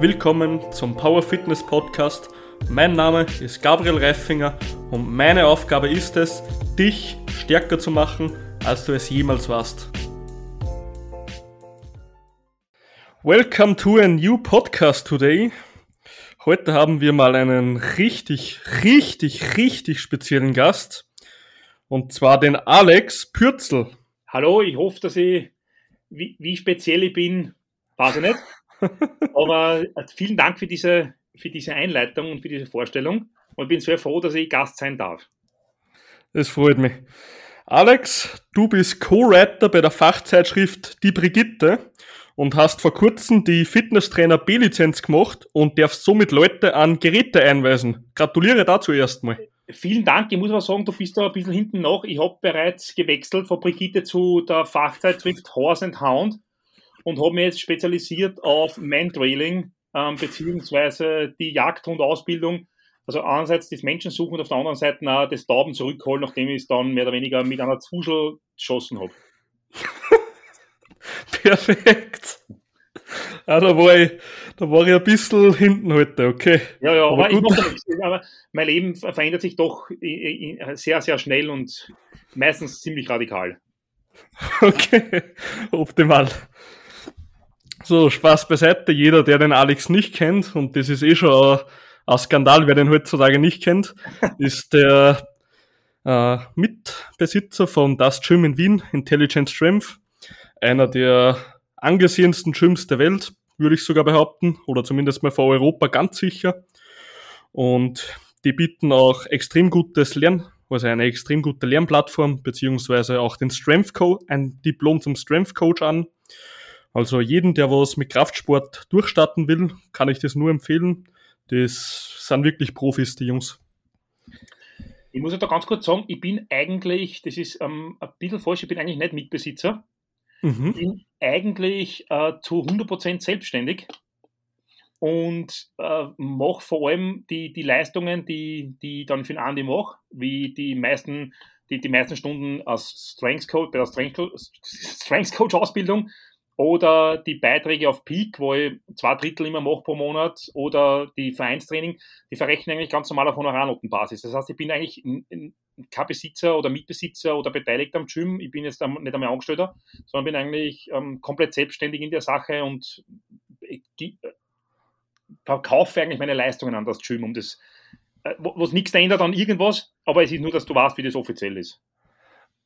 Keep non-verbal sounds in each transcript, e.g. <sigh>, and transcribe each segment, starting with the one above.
willkommen zum Power Fitness Podcast. Mein Name ist Gabriel Reifinger und meine Aufgabe ist es, dich stärker zu machen, als du es jemals warst. Welcome to a new podcast today. Heute haben wir mal einen richtig, richtig, richtig speziellen Gast. Und zwar den Alex Pürzel. Hallo, ich hoffe, dass ich, wie, wie speziell ich bin, weiß ich nicht. Aber äh, vielen Dank für diese, für diese Einleitung und für diese Vorstellung. Und ich bin sehr froh, dass ich Gast sein darf. Das freut mich. Alex, du bist Co-Writer bei der Fachzeitschrift Die Brigitte und hast vor kurzem die Fitnesstrainer B-Lizenz gemacht und darfst somit Leute an Geräte einweisen. Gratuliere dazu erstmal. Vielen Dank. Ich muss aber sagen, du bist da ein bisschen hinten noch. Ich habe bereits gewechselt von Brigitte zu der Fachzeitschrift Horse and Hound und habe mich jetzt spezialisiert auf Mantrailing ähm, beziehungsweise die Jagdhundausbildung. Also einerseits das Menschensuchen und auf der anderen Seite auch das Tauben zurückholen, nachdem ich es dann mehr oder weniger mit einer Zuschel geschossen habe. <laughs> Perfekt. Ah, da war ich, da war ich ein bisschen hinten heute, okay. Ja, ja, aber, aber ich mache nichts. Aber mein Leben verändert sich doch sehr, sehr schnell und meistens ziemlich radikal. <laughs> Okay, optimal. So, Spaß beiseite. Jeder, der den Alex nicht kennt, und das ist eh schon ein, Skandal, wer den heutzutage nicht kennt, <laughs> ist der äh, Mitbesitzer von Das Gym in Wien, Intelligent Strength. Einer der angesehensten Gyms der Welt, würde ich sogar behaupten, oder zumindest mal vor Europa ganz sicher. Und die bieten auch extrem gutes Lernen, also eine extrem gute Lernplattform, beziehungsweise auch den Strength Coach, ein Diplom zum Strength Coach an. Also jeden, der was mit Kraftsport durchstarten will, kann ich das nur empfehlen. Das sind wirklich Profis, die Jungs. Ich muss ja da ganz kurz sagen, ich bin eigentlich, das ist ähm, ein bisschen falsch, ich bin eigentlich nicht Mitbesitzer. Mhm. Ich bin eigentlich äh, zu 100% selbstständig und äh, mache vor allem die, die Leistungen, die, die ich dann für den Andi mache, wie die meisten, die, die meisten Stunden als Strengths Coach, bei der Strengths Coach Ausbildung oder die Beiträge auf Peak, wo ich zwei Drittel immer mache pro Monat, oder die Vereinstraining, die verrechnen eigentlich ganz normal auf Honorarnotenbasis. Das heißt, ich bin eigentlich kein Besitzer oder Mitbesitzer oder Beteiligter am Gym. Ich bin jetzt nicht einmal Angestellter, sondern bin eigentlich ähm, komplett selbstständig in der Sache und äh, verkaufe eigentlich meine Leistungen an das Gym, um das, äh, was nichts ändert an irgendwas, aber es ist nur, dass du weißt, wie das offiziell ist.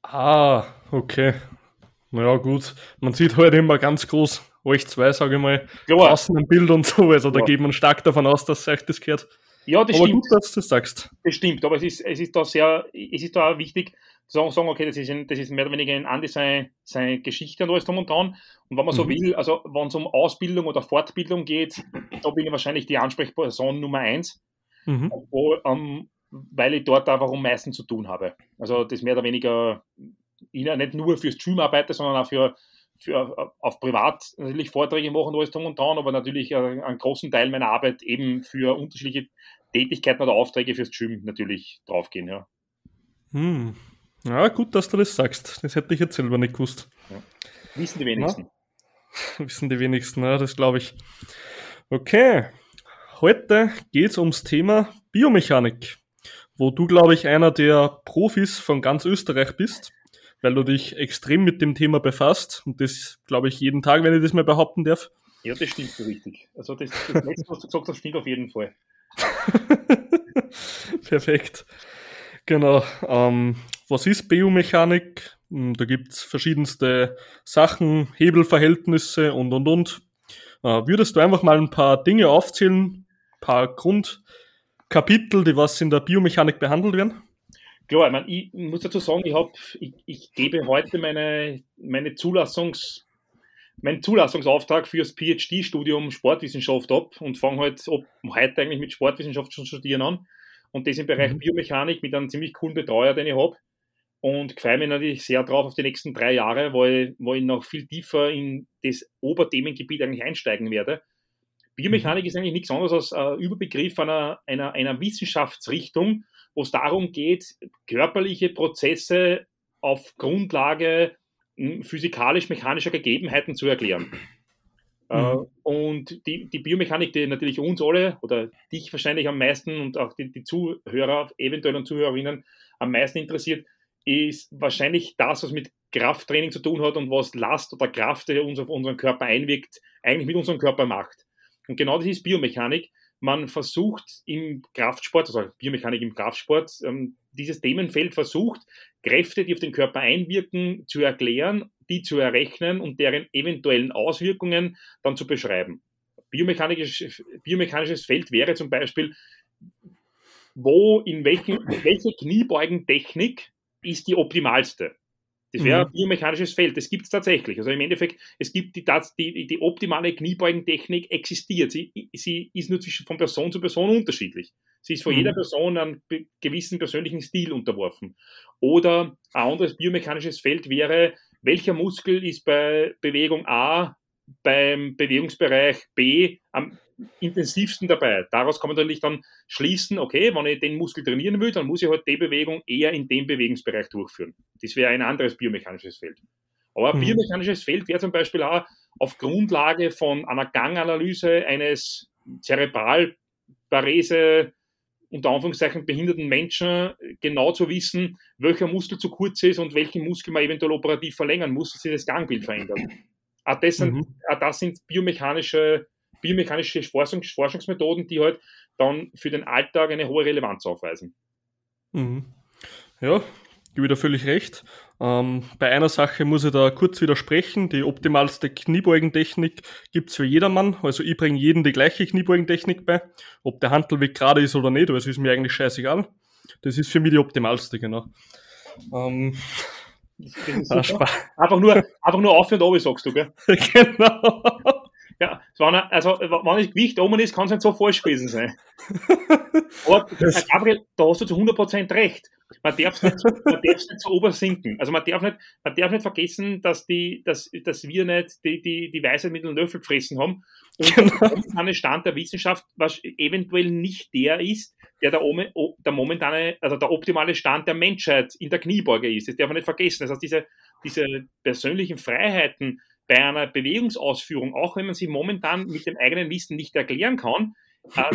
Ah, okay. Naja, gut. Man sieht halt immer ganz groß euch zwei, sage ich mal, draußen im Bild und so. Also da geht man stark davon aus, dass euch das gehört. Ja, das aber stimmt. gut, dass du das sagst. Das stimmt, aber es ist, es ist da sehr, es ist da wichtig zu sagen, sagen okay, das ist, ein, das ist mehr oder weniger ein Andi seine, seine Geschichte und alles drum und dran. Und wenn man so mhm. will, also wenn es um Ausbildung oder Fortbildung geht, da bin ich wahrscheinlich die Ansprechperson Nummer eins, mhm. wo, ähm, weil ich dort einfach am meisten zu tun habe. Also das mehr oder weniger ich nicht nur fürs Stream arbeite, sondern auch für, für auf privat natürlich Vorträge machen, alles drum und dran, aber natürlich einen großen Teil meiner Arbeit eben für unterschiedliche Tätigkeiten oder Aufträge fürs Stream natürlich draufgehen, ja. Hm. Ja, gut, dass du das sagst. Das hätte ich jetzt selber nicht gewusst. Ja. Wissen die wenigsten. Ja. <laughs> Wissen die wenigsten, ja, das glaube ich. Okay. Heute geht es ums Thema Biomechanik, wo du, glaube ich, einer der Profis von ganz Österreich bist weil du dich extrem mit dem Thema befasst. Und das glaube ich jeden Tag, wenn ich das mal behaupten darf. Ja, das stimmt so richtig. Also das, das letzte, was du gesagt hast, stimmt auf jeden Fall. <laughs> Perfekt. Genau. Ähm, was ist Biomechanik? Hm, da gibt es verschiedenste Sachen, Hebelverhältnisse und und und. Äh, würdest du einfach mal ein paar Dinge aufzählen, ein paar Grundkapitel, die was in der Biomechanik behandelt werden? Klar, ich, meine, ich muss dazu sagen, ich, hab, ich, ich gebe heute meine, meine Zulassungs, meinen Zulassungsauftrag fürs PhD-Studium Sportwissenschaft ab und fange halt ab heute eigentlich mit Sportwissenschaft zu studieren an. Und das im Bereich mhm. Biomechanik mit einem ziemlich coolen Betreuer, den ich habe. Und freue mich natürlich sehr drauf auf die nächsten drei Jahre, weil, weil ich noch viel tiefer in das Oberthemengebiet eigentlich einsteigen werde. Biomechanik mhm. ist eigentlich nichts anderes als ein Überbegriff einer, einer, einer Wissenschaftsrichtung, wo es darum geht, körperliche Prozesse auf Grundlage hm, physikalisch-mechanischer Gegebenheiten zu erklären. Äh, mhm. Und die, die Biomechanik, die natürlich uns alle oder dich wahrscheinlich am meisten und auch die, die Zuhörer, eventuell und Zuhörerinnen am meisten interessiert, ist wahrscheinlich das, was mit Krafttraining zu tun hat und was Last oder Kraft, die uns auf unseren Körper einwirkt, eigentlich mit unserem Körper macht. Und genau das ist Biomechanik. Man versucht im Kraftsport, also Biomechanik im Kraftsport, ähm, dieses Themenfeld versucht, Kräfte, die auf den Körper einwirken, zu erklären, die zu errechnen und deren eventuellen Auswirkungen dann zu beschreiben. Biomechanisches, biomechanisches Feld wäre zum Beispiel, wo, in welchen, welche Kniebeugentechnik ist die optimalste. Das wäre mhm. ein biomechanisches Feld. Das gibt es tatsächlich. Also im Endeffekt, es gibt die, die, die optimale Kniebeugentechnik existiert. Sie, sie ist nur zwischen, von Person zu Person unterschiedlich. Sie ist von mhm. jeder Person einem gewissen persönlichen Stil unterworfen. Oder ein anderes biomechanisches Feld wäre, welcher Muskel ist bei Bewegung A beim Bewegungsbereich B am intensivsten dabei. Daraus kann man natürlich dann schließen, okay, wenn ich den Muskel trainieren will, dann muss ich halt die Bewegung eher in dem Bewegungsbereich durchführen. Das wäre ein anderes biomechanisches Feld. Aber ein mhm. biomechanisches Feld wäre zum Beispiel auch auf Grundlage von einer Ganganalyse eines Zerebralparese unter Anführungszeichen behinderten Menschen genau zu wissen, welcher Muskel zu kurz ist und welchen Muskel man eventuell operativ verlängern muss, dass sich das Gangbild verändert. Auch das sind, mhm. auch das sind biomechanische, biomechanische Forschungs Forschungsmethoden, die halt dann für den Alltag eine hohe Relevanz aufweisen. Mhm. Ja, gebe da völlig recht. Ähm, bei einer Sache muss ich da kurz widersprechen. Die optimalste Kniebeugentechnik gibt es für jedermann. Also ich bringe jedem die gleiche Kniebeugentechnik bei. Ob der Handelweg gerade ist oder nicht, das ist mir eigentlich scheißegal. Das ist für mich die optimalste, genau. Ähm, <laughs> einfach, nur, einfach nur auf und oben, sagst du, gell? <laughs> genau. Ja, wenn er, also, wenn das Gewicht oben ist, kann es nicht so falsch gewesen sein. Aber, <laughs> Gabriel, da hast du zu 100% recht. Man darf es nicht, nicht so obersinken. Also man darf nicht, man darf nicht vergessen, dass, die, dass, dass wir nicht die, die, die Weisheit mit dem Löffel gefressen haben und genau. der momentane Stand der Wissenschaft, was eventuell nicht der ist, der der, der momentane, also der optimale Stand der Menschheit in der Kniebeuge ist. Das darf man nicht vergessen. Das heißt, diese, diese persönlichen Freiheiten bei einer Bewegungsausführung, auch wenn man sie momentan mit dem eigenen Wissen nicht erklären kann, äh,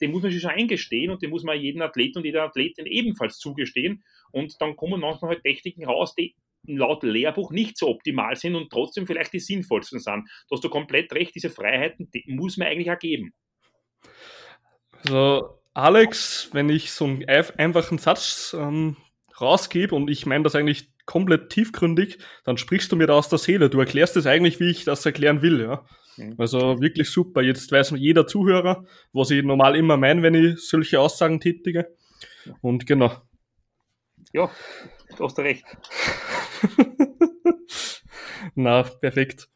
den, muss man, sich schon eingestehen und den muss man jedem Athleten und jeder Athletin ebenfalls zugestehen. Und dann kommen manchmal halt Techniken raus, die laut Lehrbuch nicht so optimal sind und trotzdem vielleicht die sinnvollsten sind. Da hast du komplett recht, diese Freiheiten die muss man eigentlich ergeben. Also, Alex, wenn ich so einen einfachen Satz ähm, rausgebe und ich meine das eigentlich komplett tiefgründig, dann sprichst du mir da aus der Seele. Du erklärst es eigentlich, wie ich das erklären will, ja. Mhm. Also wirklich super. Jetzt weiß jeder Zuhörer, was ich normal immer meine, wenn ich solche Aussagen tätige. Und genau. Ja, du hast recht. <laughs> Na, perfekt.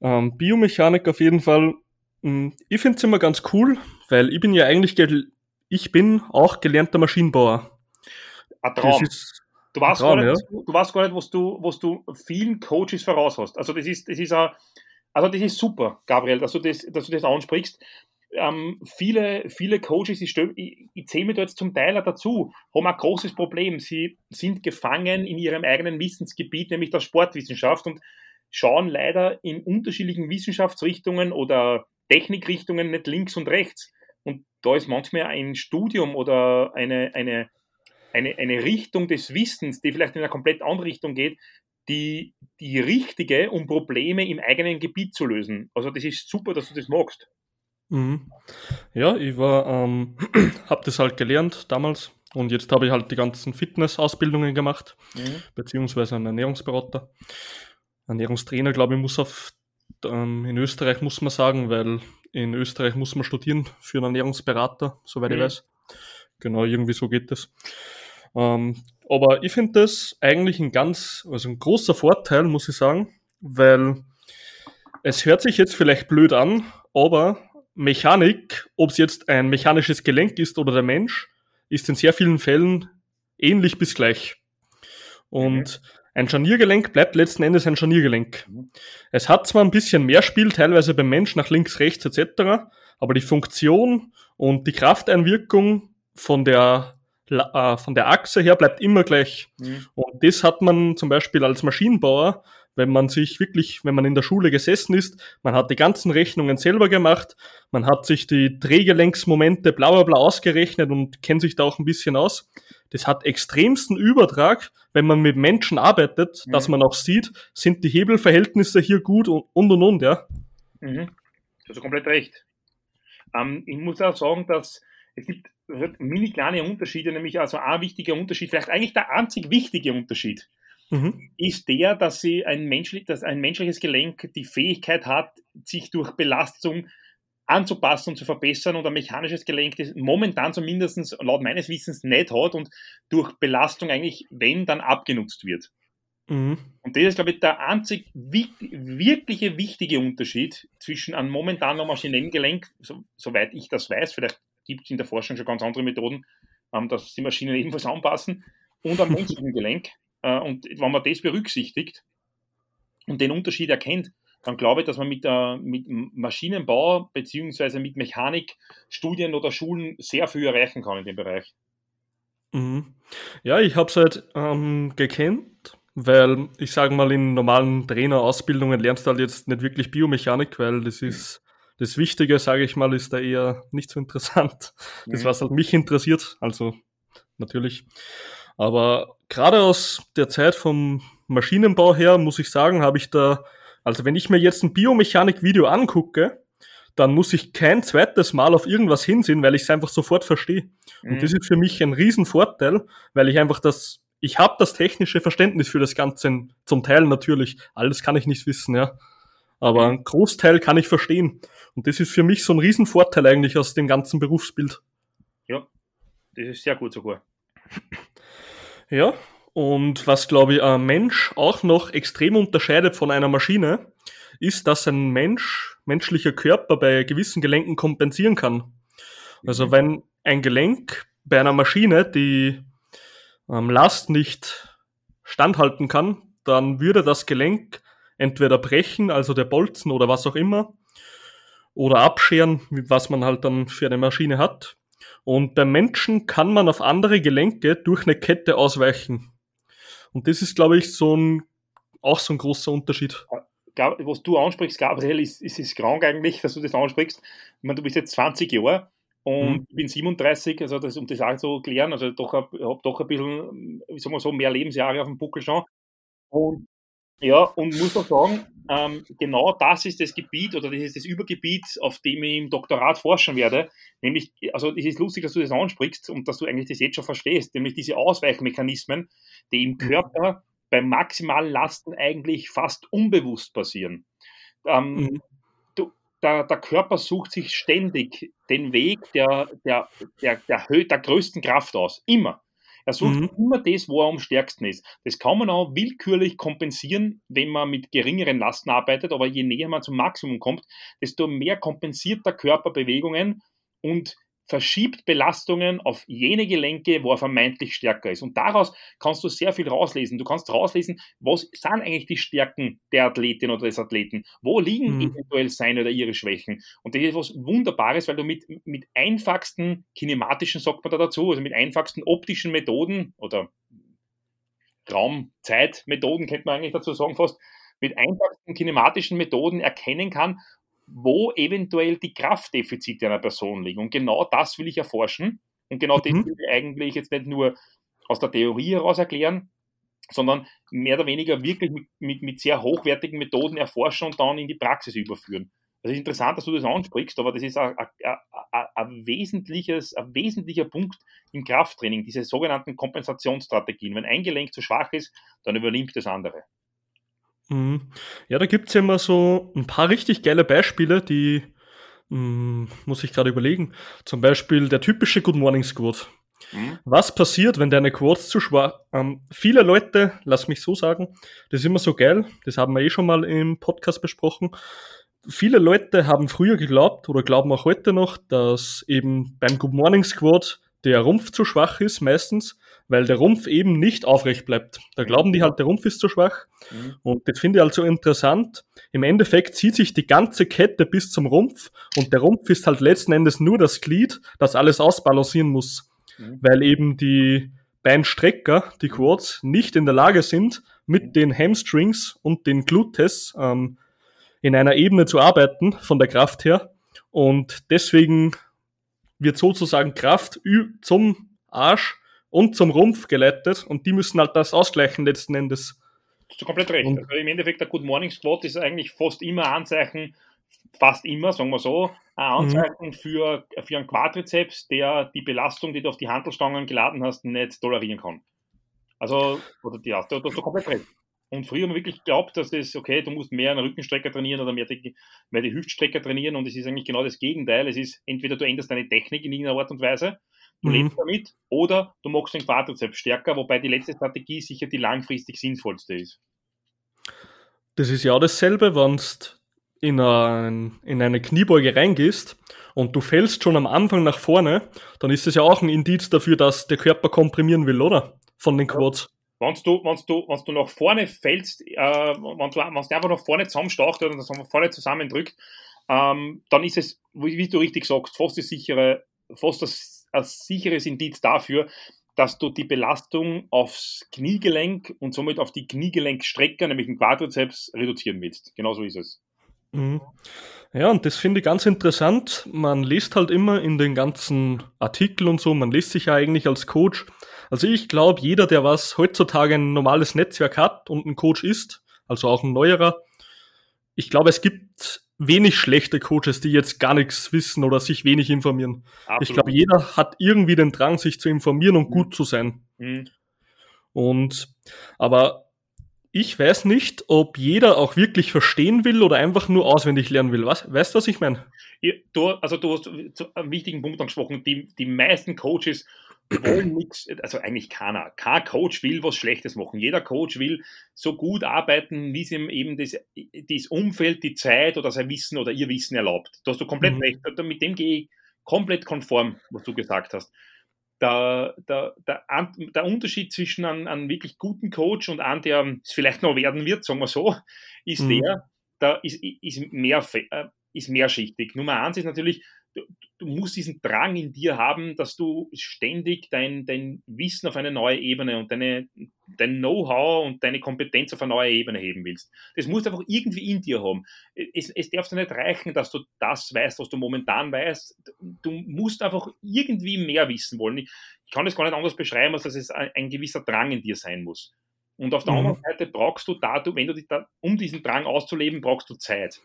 Ähm, Biomechanik auf jeden Fall. Hm, ich finde es immer ganz cool, weil ich bin ja eigentlich, ich bin auch gelernter Maschinenbauer. Ein Traum. Du, weißt Traum, gar nicht, ja. du weißt gar nicht, was du, was du vielen Coaches voraus hast. Also das ist, das ist ein, also das ist super, Gabriel, dass du das, dass du das ansprichst. Ähm, viele, viele Coaches, ich, ich, ich zähle mir da jetzt zum Teil dazu, haben ein großes Problem. Sie sind gefangen in ihrem eigenen Wissensgebiet, nämlich der Sportwissenschaft und schauen leider in unterschiedlichen Wissenschaftsrichtungen oder Technikrichtungen nicht links und rechts. Und da ist manchmal ein Studium oder eine, eine, eine, eine Richtung des Wissens, die vielleicht in eine komplett andere Richtung geht, die, die richtige, um Probleme im eigenen Gebiet zu lösen. Also das ist super, dass du das magst. Mhm. Ja, ich war, ähm, <clears throat> habe das halt gelernt damals und jetzt habe ich halt die ganzen Fitness-Ausbildungen gemacht, mhm. beziehungsweise einen Ernährungsberater. Ernährungstrainer, glaube ich, muss auf, ähm, in Österreich muss man sagen, weil in Österreich muss man studieren für einen Ernährungsberater, soweit mhm. ich weiß. Genau, irgendwie so geht das. Ähm, aber ich finde das eigentlich ein ganz, also ein großer Vorteil, muss ich sagen, weil es hört sich jetzt vielleicht blöd an, aber Mechanik, ob es jetzt ein mechanisches Gelenk ist oder der Mensch, ist in sehr vielen Fällen ähnlich bis gleich. Und mhm. ein Scharniergelenk bleibt letzten Endes ein Scharniergelenk. Mhm. Es hat zwar ein bisschen mehr Spiel, teilweise beim Mensch nach links, rechts etc., aber die Funktion und die Krafteinwirkung von der äh, von der Achse her bleibt immer gleich. Mhm. Und das hat man zum Beispiel als Maschinenbauer, wenn man sich wirklich, wenn man in der Schule gesessen ist, man hat die ganzen Rechnungen selber gemacht, man hat sich die Drehgelenksmomente bla bla bla ausgerechnet und kennt sich da auch ein bisschen aus. Das hat extremsten Übertrag, wenn man mit Menschen arbeitet, mhm. dass man auch sieht, sind die Hebelverhältnisse hier gut und und und, und ja. Mhm. Du hast komplett recht. Ähm, ich muss auch sagen, dass es gibt mini kleine Unterschiede, nämlich also ein wichtiger Unterschied, vielleicht eigentlich der einzig wichtige Unterschied, mhm. ist der, dass, sie ein, menschlich, dass ein menschliches Gelenk die Fähigkeit hat, sich durch Belastung anzupassen und zu verbessern und ein mechanisches Gelenk, das momentan zumindest laut meines Wissens nicht hat und durch Belastung eigentlich, wenn, dann abgenutzt wird. Mhm. Und das ist, glaube ich, der einzig wirkliche wichtige Unterschied zwischen einem momentanen maschinellen Gelenk, so, soweit ich das weiß, vielleicht gibt es in der Forschung schon ganz andere Methoden, ähm, dass die Maschinen ebenfalls anpassen, und am menschlichen Gelenk. Äh, und wenn man das berücksichtigt und den Unterschied erkennt, dann glaube ich, dass man mit, äh, mit Maschinenbau bzw. mit Mechanikstudien oder Schulen sehr viel erreichen kann in dem Bereich. Mhm. Ja, ich habe es halt ähm, gekannt, weil ich sage mal, in normalen Trainerausbildungen lernst du halt jetzt nicht wirklich Biomechanik, weil das ist das Wichtige, sage ich mal, ist da eher nicht so interessant. Das, mhm. was halt mich interessiert, also natürlich. Aber gerade aus der Zeit vom Maschinenbau her, muss ich sagen, habe ich da, also wenn ich mir jetzt ein Biomechanik-Video angucke, dann muss ich kein zweites Mal auf irgendwas hinsehen, weil ich es einfach sofort verstehe. Mhm. Und das ist für mich ein Riesenvorteil, weil ich einfach das, ich habe das technische Verständnis für das Ganze, zum Teil natürlich. Alles kann ich nicht wissen, ja. Aber ein Großteil kann ich verstehen. Und das ist für mich so ein Riesenvorteil eigentlich aus dem ganzen Berufsbild. Ja, das ist sehr gut sogar. <clears throat> Ja, und was, glaube ich, ein Mensch auch noch extrem unterscheidet von einer Maschine, ist, dass ein Mensch, menschlicher Körper bei gewissen Gelenken kompensieren kann. Also mhm. wenn ein Gelenk bei einer Maschine die ähm, Last nicht standhalten kann, dann würde das Gelenk entweder brechen, also der Bolzen oder was auch immer, oder abscheren, was man halt dann für eine Maschine hat. Und beim Menschen kann man auf andere Gelenke durch eine Kette ausweichen. Und das ist, glaube ich, so ein, auch so ein großer Unterschied. Was du ansprichst, Gabriel, ist, ist es krank eigentlich, dass du das ansprichst. Ich meine, du bist jetzt 20 Jahre und mhm. ich bin 37, also das, um das auch zu klären, also doch, habe doch ein bisschen, wie sagen wir so, mehr Lebensjahre auf dem Buckel schon. Und ja, und muss auch sagen, ähm, genau das ist das Gebiet oder das ist das Übergebiet, auf dem ich im Doktorat forschen werde. Nämlich, also es ist lustig, dass du das ansprichst und dass du eigentlich das jetzt schon verstehst, nämlich diese Ausweichmechanismen, die im Körper bei maximalen Lasten eigentlich fast unbewusst passieren. Ähm, mhm. du, der, der, Körper sucht sich ständig den Weg der, der, der, der, der größten Kraft aus. Immer. Er sucht mhm. immer das, wo er am stärksten ist. Das kann man auch willkürlich kompensieren, wenn man mit geringeren Lasten arbeitet, aber je näher man zum Maximum kommt, desto mehr kompensiert der Körper Bewegungen und verschiebt Belastungen auf jene Gelenke, wo er vermeintlich stärker ist. Und daraus kannst du sehr viel rauslesen. Du kannst rauslesen, was sind eigentlich die Stärken der Athletin oder des Athleten? Wo liegen mhm. eventuell seine oder ihre Schwächen? Und das ist was Wunderbares, weil du mit, mit einfachsten kinematischen, sagt man da dazu, also mit einfachsten optischen Methoden oder Raum-Zeit-Methoden, könnte man eigentlich dazu sagen fast, mit einfachsten kinematischen Methoden erkennen kann, wo eventuell die Kraftdefizite einer Person liegen. Und genau das will ich erforschen. Und genau mhm. das will ich eigentlich jetzt nicht nur aus der Theorie heraus erklären, sondern mehr oder weniger wirklich mit, mit, mit sehr hochwertigen Methoden erforschen und dann in die Praxis überführen. Das ist interessant, dass du das ansprichst, aber das ist ein, ein, ein, ein, wesentliches, ein wesentlicher Punkt im Krafttraining, diese sogenannten Kompensationsstrategien. Wenn ein Gelenk zu schwach ist, dann übernimmt das andere. Mhm. Ja, da gibt's ja immer so ein paar richtig geile Beispiele, die mh, hm, muss ich gerade überlegen. Zum Beispiel der typische Good Morning Squad. Mhm. Was passiert, wenn deine Quads zu schwach? Ähm, viele Leute, lass mich so sagen, das ist immer so geil, das haben wir eh schon mal im Podcast besprochen. Viele Leute haben früher geglaubt oder glauben auch heute noch, dass eben beim Good Morning Squad der Rumpf zu schwach ist, meistens, weil der Rumpf eben nicht aufrecht bleibt. Da glauben die halt, der Rumpf ist zu schwach. Mhm. Und das finde ich halt so interessant. Im Endeffekt zieht sich die ganze Kette bis zum Rumpf und der Rumpf ist halt letzten Endes nur das Glied, das alles ausbalancieren muss. Mhm. Weil eben die Beinstrecker, die Quads, nicht in der Lage sind, mit den Hamstrings und den Glutes ähm, in einer Ebene zu arbeiten, von der Kraft her. Und deswegen wird sozusagen Kraft zum Arsch und zum Rumpf geleitet und die müssen halt das ausgleichen letzten Endes. Du hast komplett recht. also Im Endeffekt, der Good Morning Squat ist eigentlich fast immer ein Anzeichen, fast immer, sagen wir so, ein mhm. Anzeichen mhm. für, für einen Quadrizeps, der die Belastung, die du auf die Handelstangen geladen hast, nicht tolerieren kann. Also, oder ja, da hast du komplett recht. Und früher haben wir wirklich geglaubt, dass das, okay, du musst mehr einen Rückenstrecker trainieren oder mehr die, mehr die Hüftstrecker trainieren und es ist eigentlich genau das Gegenteil. Es ist entweder du änderst deine Technik in irgendeiner Art und Weise, du mhm. lebst damit, oder du machst den Quadrizeps stärker, wobei die letzte Strategie sicher die langfristig sinnvollste ist. Das ist ja dasselbe, wenn du in, ein, in eine Kniebeuge reingehst und du fällst schon am Anfang nach vorne, dann ist das ja auch ein Indiz dafür, dass der Körper komprimieren will, oder? Von den Quads. Wenn du, wenn du, wenn du nach vorne fällst, äh, wenn, du, wenn du einfach nach vorne zusammenstaucht oder nach vorne zusammendrückt, ähm, dann ist es, wie, wie, du richtig sagst, fast, das sichere, fast das, ein sicheres Indiz dafür, dass du die Belastung aufs Kniegelenk und somit auf die Kniegelenkstrecker, nämlich den Quadrizeps, reduzieren willst. Genauso ist es. Mhm. Ja, und das finde ich ganz interessant. Man liest halt immer in den ganzen Artikeln und so, man liest sich ja eigentlich als Coach. Also ich glaube, jeder, der was heutzutage ein normales Netzwerk hat und ein Coach ist, also auch ein neuerer, ich glaube, es gibt wenig schlechte Coaches, die jetzt gar nichts wissen oder sich wenig informieren. Absolut. Ich glaube, jeder hat irgendwie den Drang, sich zu informieren und mhm. gut zu sein. Mhm. Und aber ich weiß nicht, ob jeder auch wirklich verstehen will oder einfach nur auswendig lernen will. Was, weißt du, was ich meine? Du, also du hast einen wichtigen Punkt angesprochen. Die, die meisten Coaches wollen nichts, also eigentlich keiner. Kein Coach will was Schlechtes machen. Jeder Coach will so gut arbeiten, wie es ihm eben das, das Umfeld, die Zeit oder sein Wissen oder ihr Wissen erlaubt. Da hast du komplett mhm. recht. Mit dem gehe ich komplett konform, was du gesagt hast der, der, der, der Unterschied zwischen einem, einem, wirklich guten Coach und einem, der es vielleicht noch werden wird, sagen wir so, ist mhm. der, da ist, ist, mehr, äh, ist mehrschichtig. Nummer eins ist natürlich, du, du, musst diesen Drang in dir haben, dass du ständig dein, dein Wissen auf eine neue Ebene und deine, dein Know-how und deine Kompetenz auf eine neue Ebene heben willst. Das musst du einfach irgendwie in dir haben. Es, es darf dir nicht reichen, dass du das weißt, was du momentan weißt. Du musst einfach irgendwie mehr wissen wollen. Ich, ich kann es gar nicht anders beschreiben, als dass es ein, ein gewisser Drang in dir sein muss. Und auf der mhm. anderen Seite brauchst du da, wenn du dich da, um diesen Drang auszuleben, brauchst du Zeit.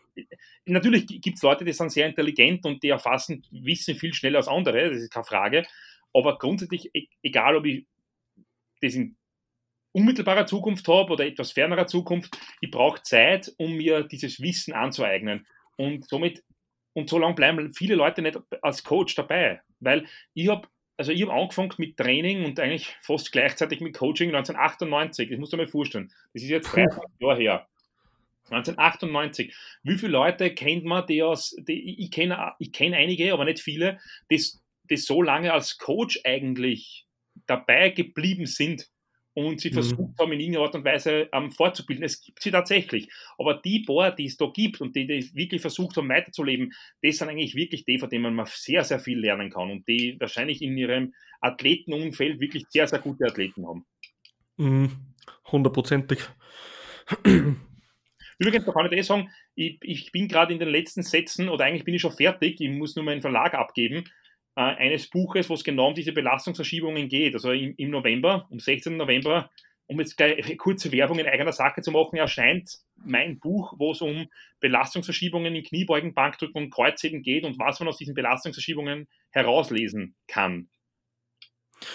Natürlich gibt es Leute, die sind sehr intelligent und die erfassen Wissen viel schneller als andere, das ist keine Frage. Aber grundsätzlich, e, egal ob ich das in unmittelbarer Zukunft habe oder etwas fernerer Zukunft, ich brauche Zeit, um mir dieses Wissen anzueignen. Und somit, und so lange bleiben viele Leute nicht als Coach dabei, weil ich habe also ich habe angefangen mit Training und eigentlich fast gleichzeitig mit Coaching 1998. Das musst du mal vorstellen. Das ist jetzt 30 Jahre her. 1998. Wie viele Leute kennt man, die aus, die, ich kenne ich kenn einige, aber nicht viele, die, die so lange als Coach eigentlich dabei geblieben sind und sie mhm. versucht haben, in irgendeiner Art und Weise ähm, fortzubilden. Es gibt sie tatsächlich. Aber die paar, die es da gibt und die, die wirklich versucht haben, weiterzuleben, das sind eigentlich wirklich die, von denen man sehr, sehr viel lernen kann und die wahrscheinlich in ihrem Athletenumfeld wirklich sehr, sehr gute Athleten haben. Mhm. Hundertprozentig. Übrigens, da kann ich dir sagen, ich, ich bin gerade in den letzten Sätzen oder eigentlich bin ich schon fertig, ich muss nur meinen Verlag abgeben äh, eines Buches, wo es genau um diese Belastungsverschiebungen geht. Also im, im November, am 16. November, um jetzt gleich kurze Werbung in eigener Sache zu machen, erscheint mein Buch, wo es um Belastungsverschiebungen in Kniebeugen, Bankdrücken und Kreuzheben geht und was man aus diesen Belastungsverschiebungen herauslesen kann.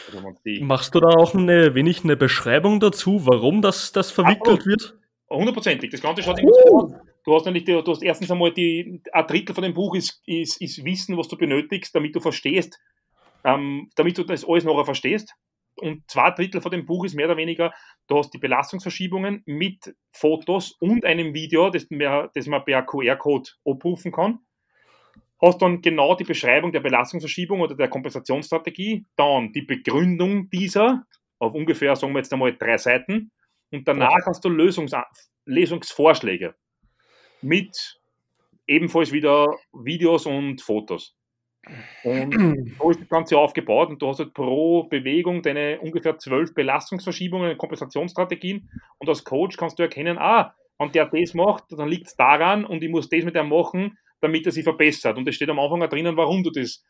Also Machst du da auch eine wenig eine Beschreibung dazu, warum das, das verwickelt Ach, wird? Hundertprozentig. Das Ganze schaut uh. Du hast nämlich, du hast erstens einmal die, ein Drittel von dem Buch ist, ist, ist Wissen, was du benötigst, damit du verstehst, ähm, damit du das alles nachher verstehst. Und zwei Drittel von dem Buch ist mehr oder weniger, du hast die Belastungsverschiebungen mit Fotos und einem Video, das, mehr, das man per QR-Code abrufen kann. Hast dann genau die Beschreibung der Belastungsverschiebung oder der Kompensationsstrategie, dann die Begründung dieser auf ungefähr, sagen wir jetzt einmal, drei Seiten. Und danach hast du Lösungs Lösungsvorschläge mit ebenfalls wieder Videos und Fotos. Und <clears throat> so ist das Ganze aufgebaut und du hast halt pro Bewegung deine ungefähr zwölf Belastungsverschiebungen, Kompensationsstrategien und als Coach kannst du erkennen, ah, wenn der das macht, dann liegt es daran und ich muss das mit ihm machen, damit er sich verbessert. Und es steht am Anfang auch drinnen, warum du das,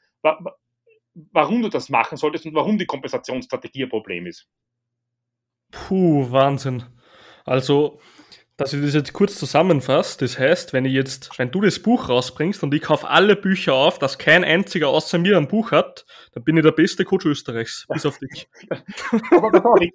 warum du das machen solltest und warum die Kompensationsstrategie ein Problem ist. Puh, Wahnsinn. Also, dass ich das jetzt kurz zusammenfasse, das heißt, wenn ich jetzt, wenn du das Buch rausbringst und ich kaufe alle Bücher auf, dass kein einziger außer mir ein Buch hat, dann bin ich der beste Coach Österreichs, bis auf dich. <laughs> Aber da ich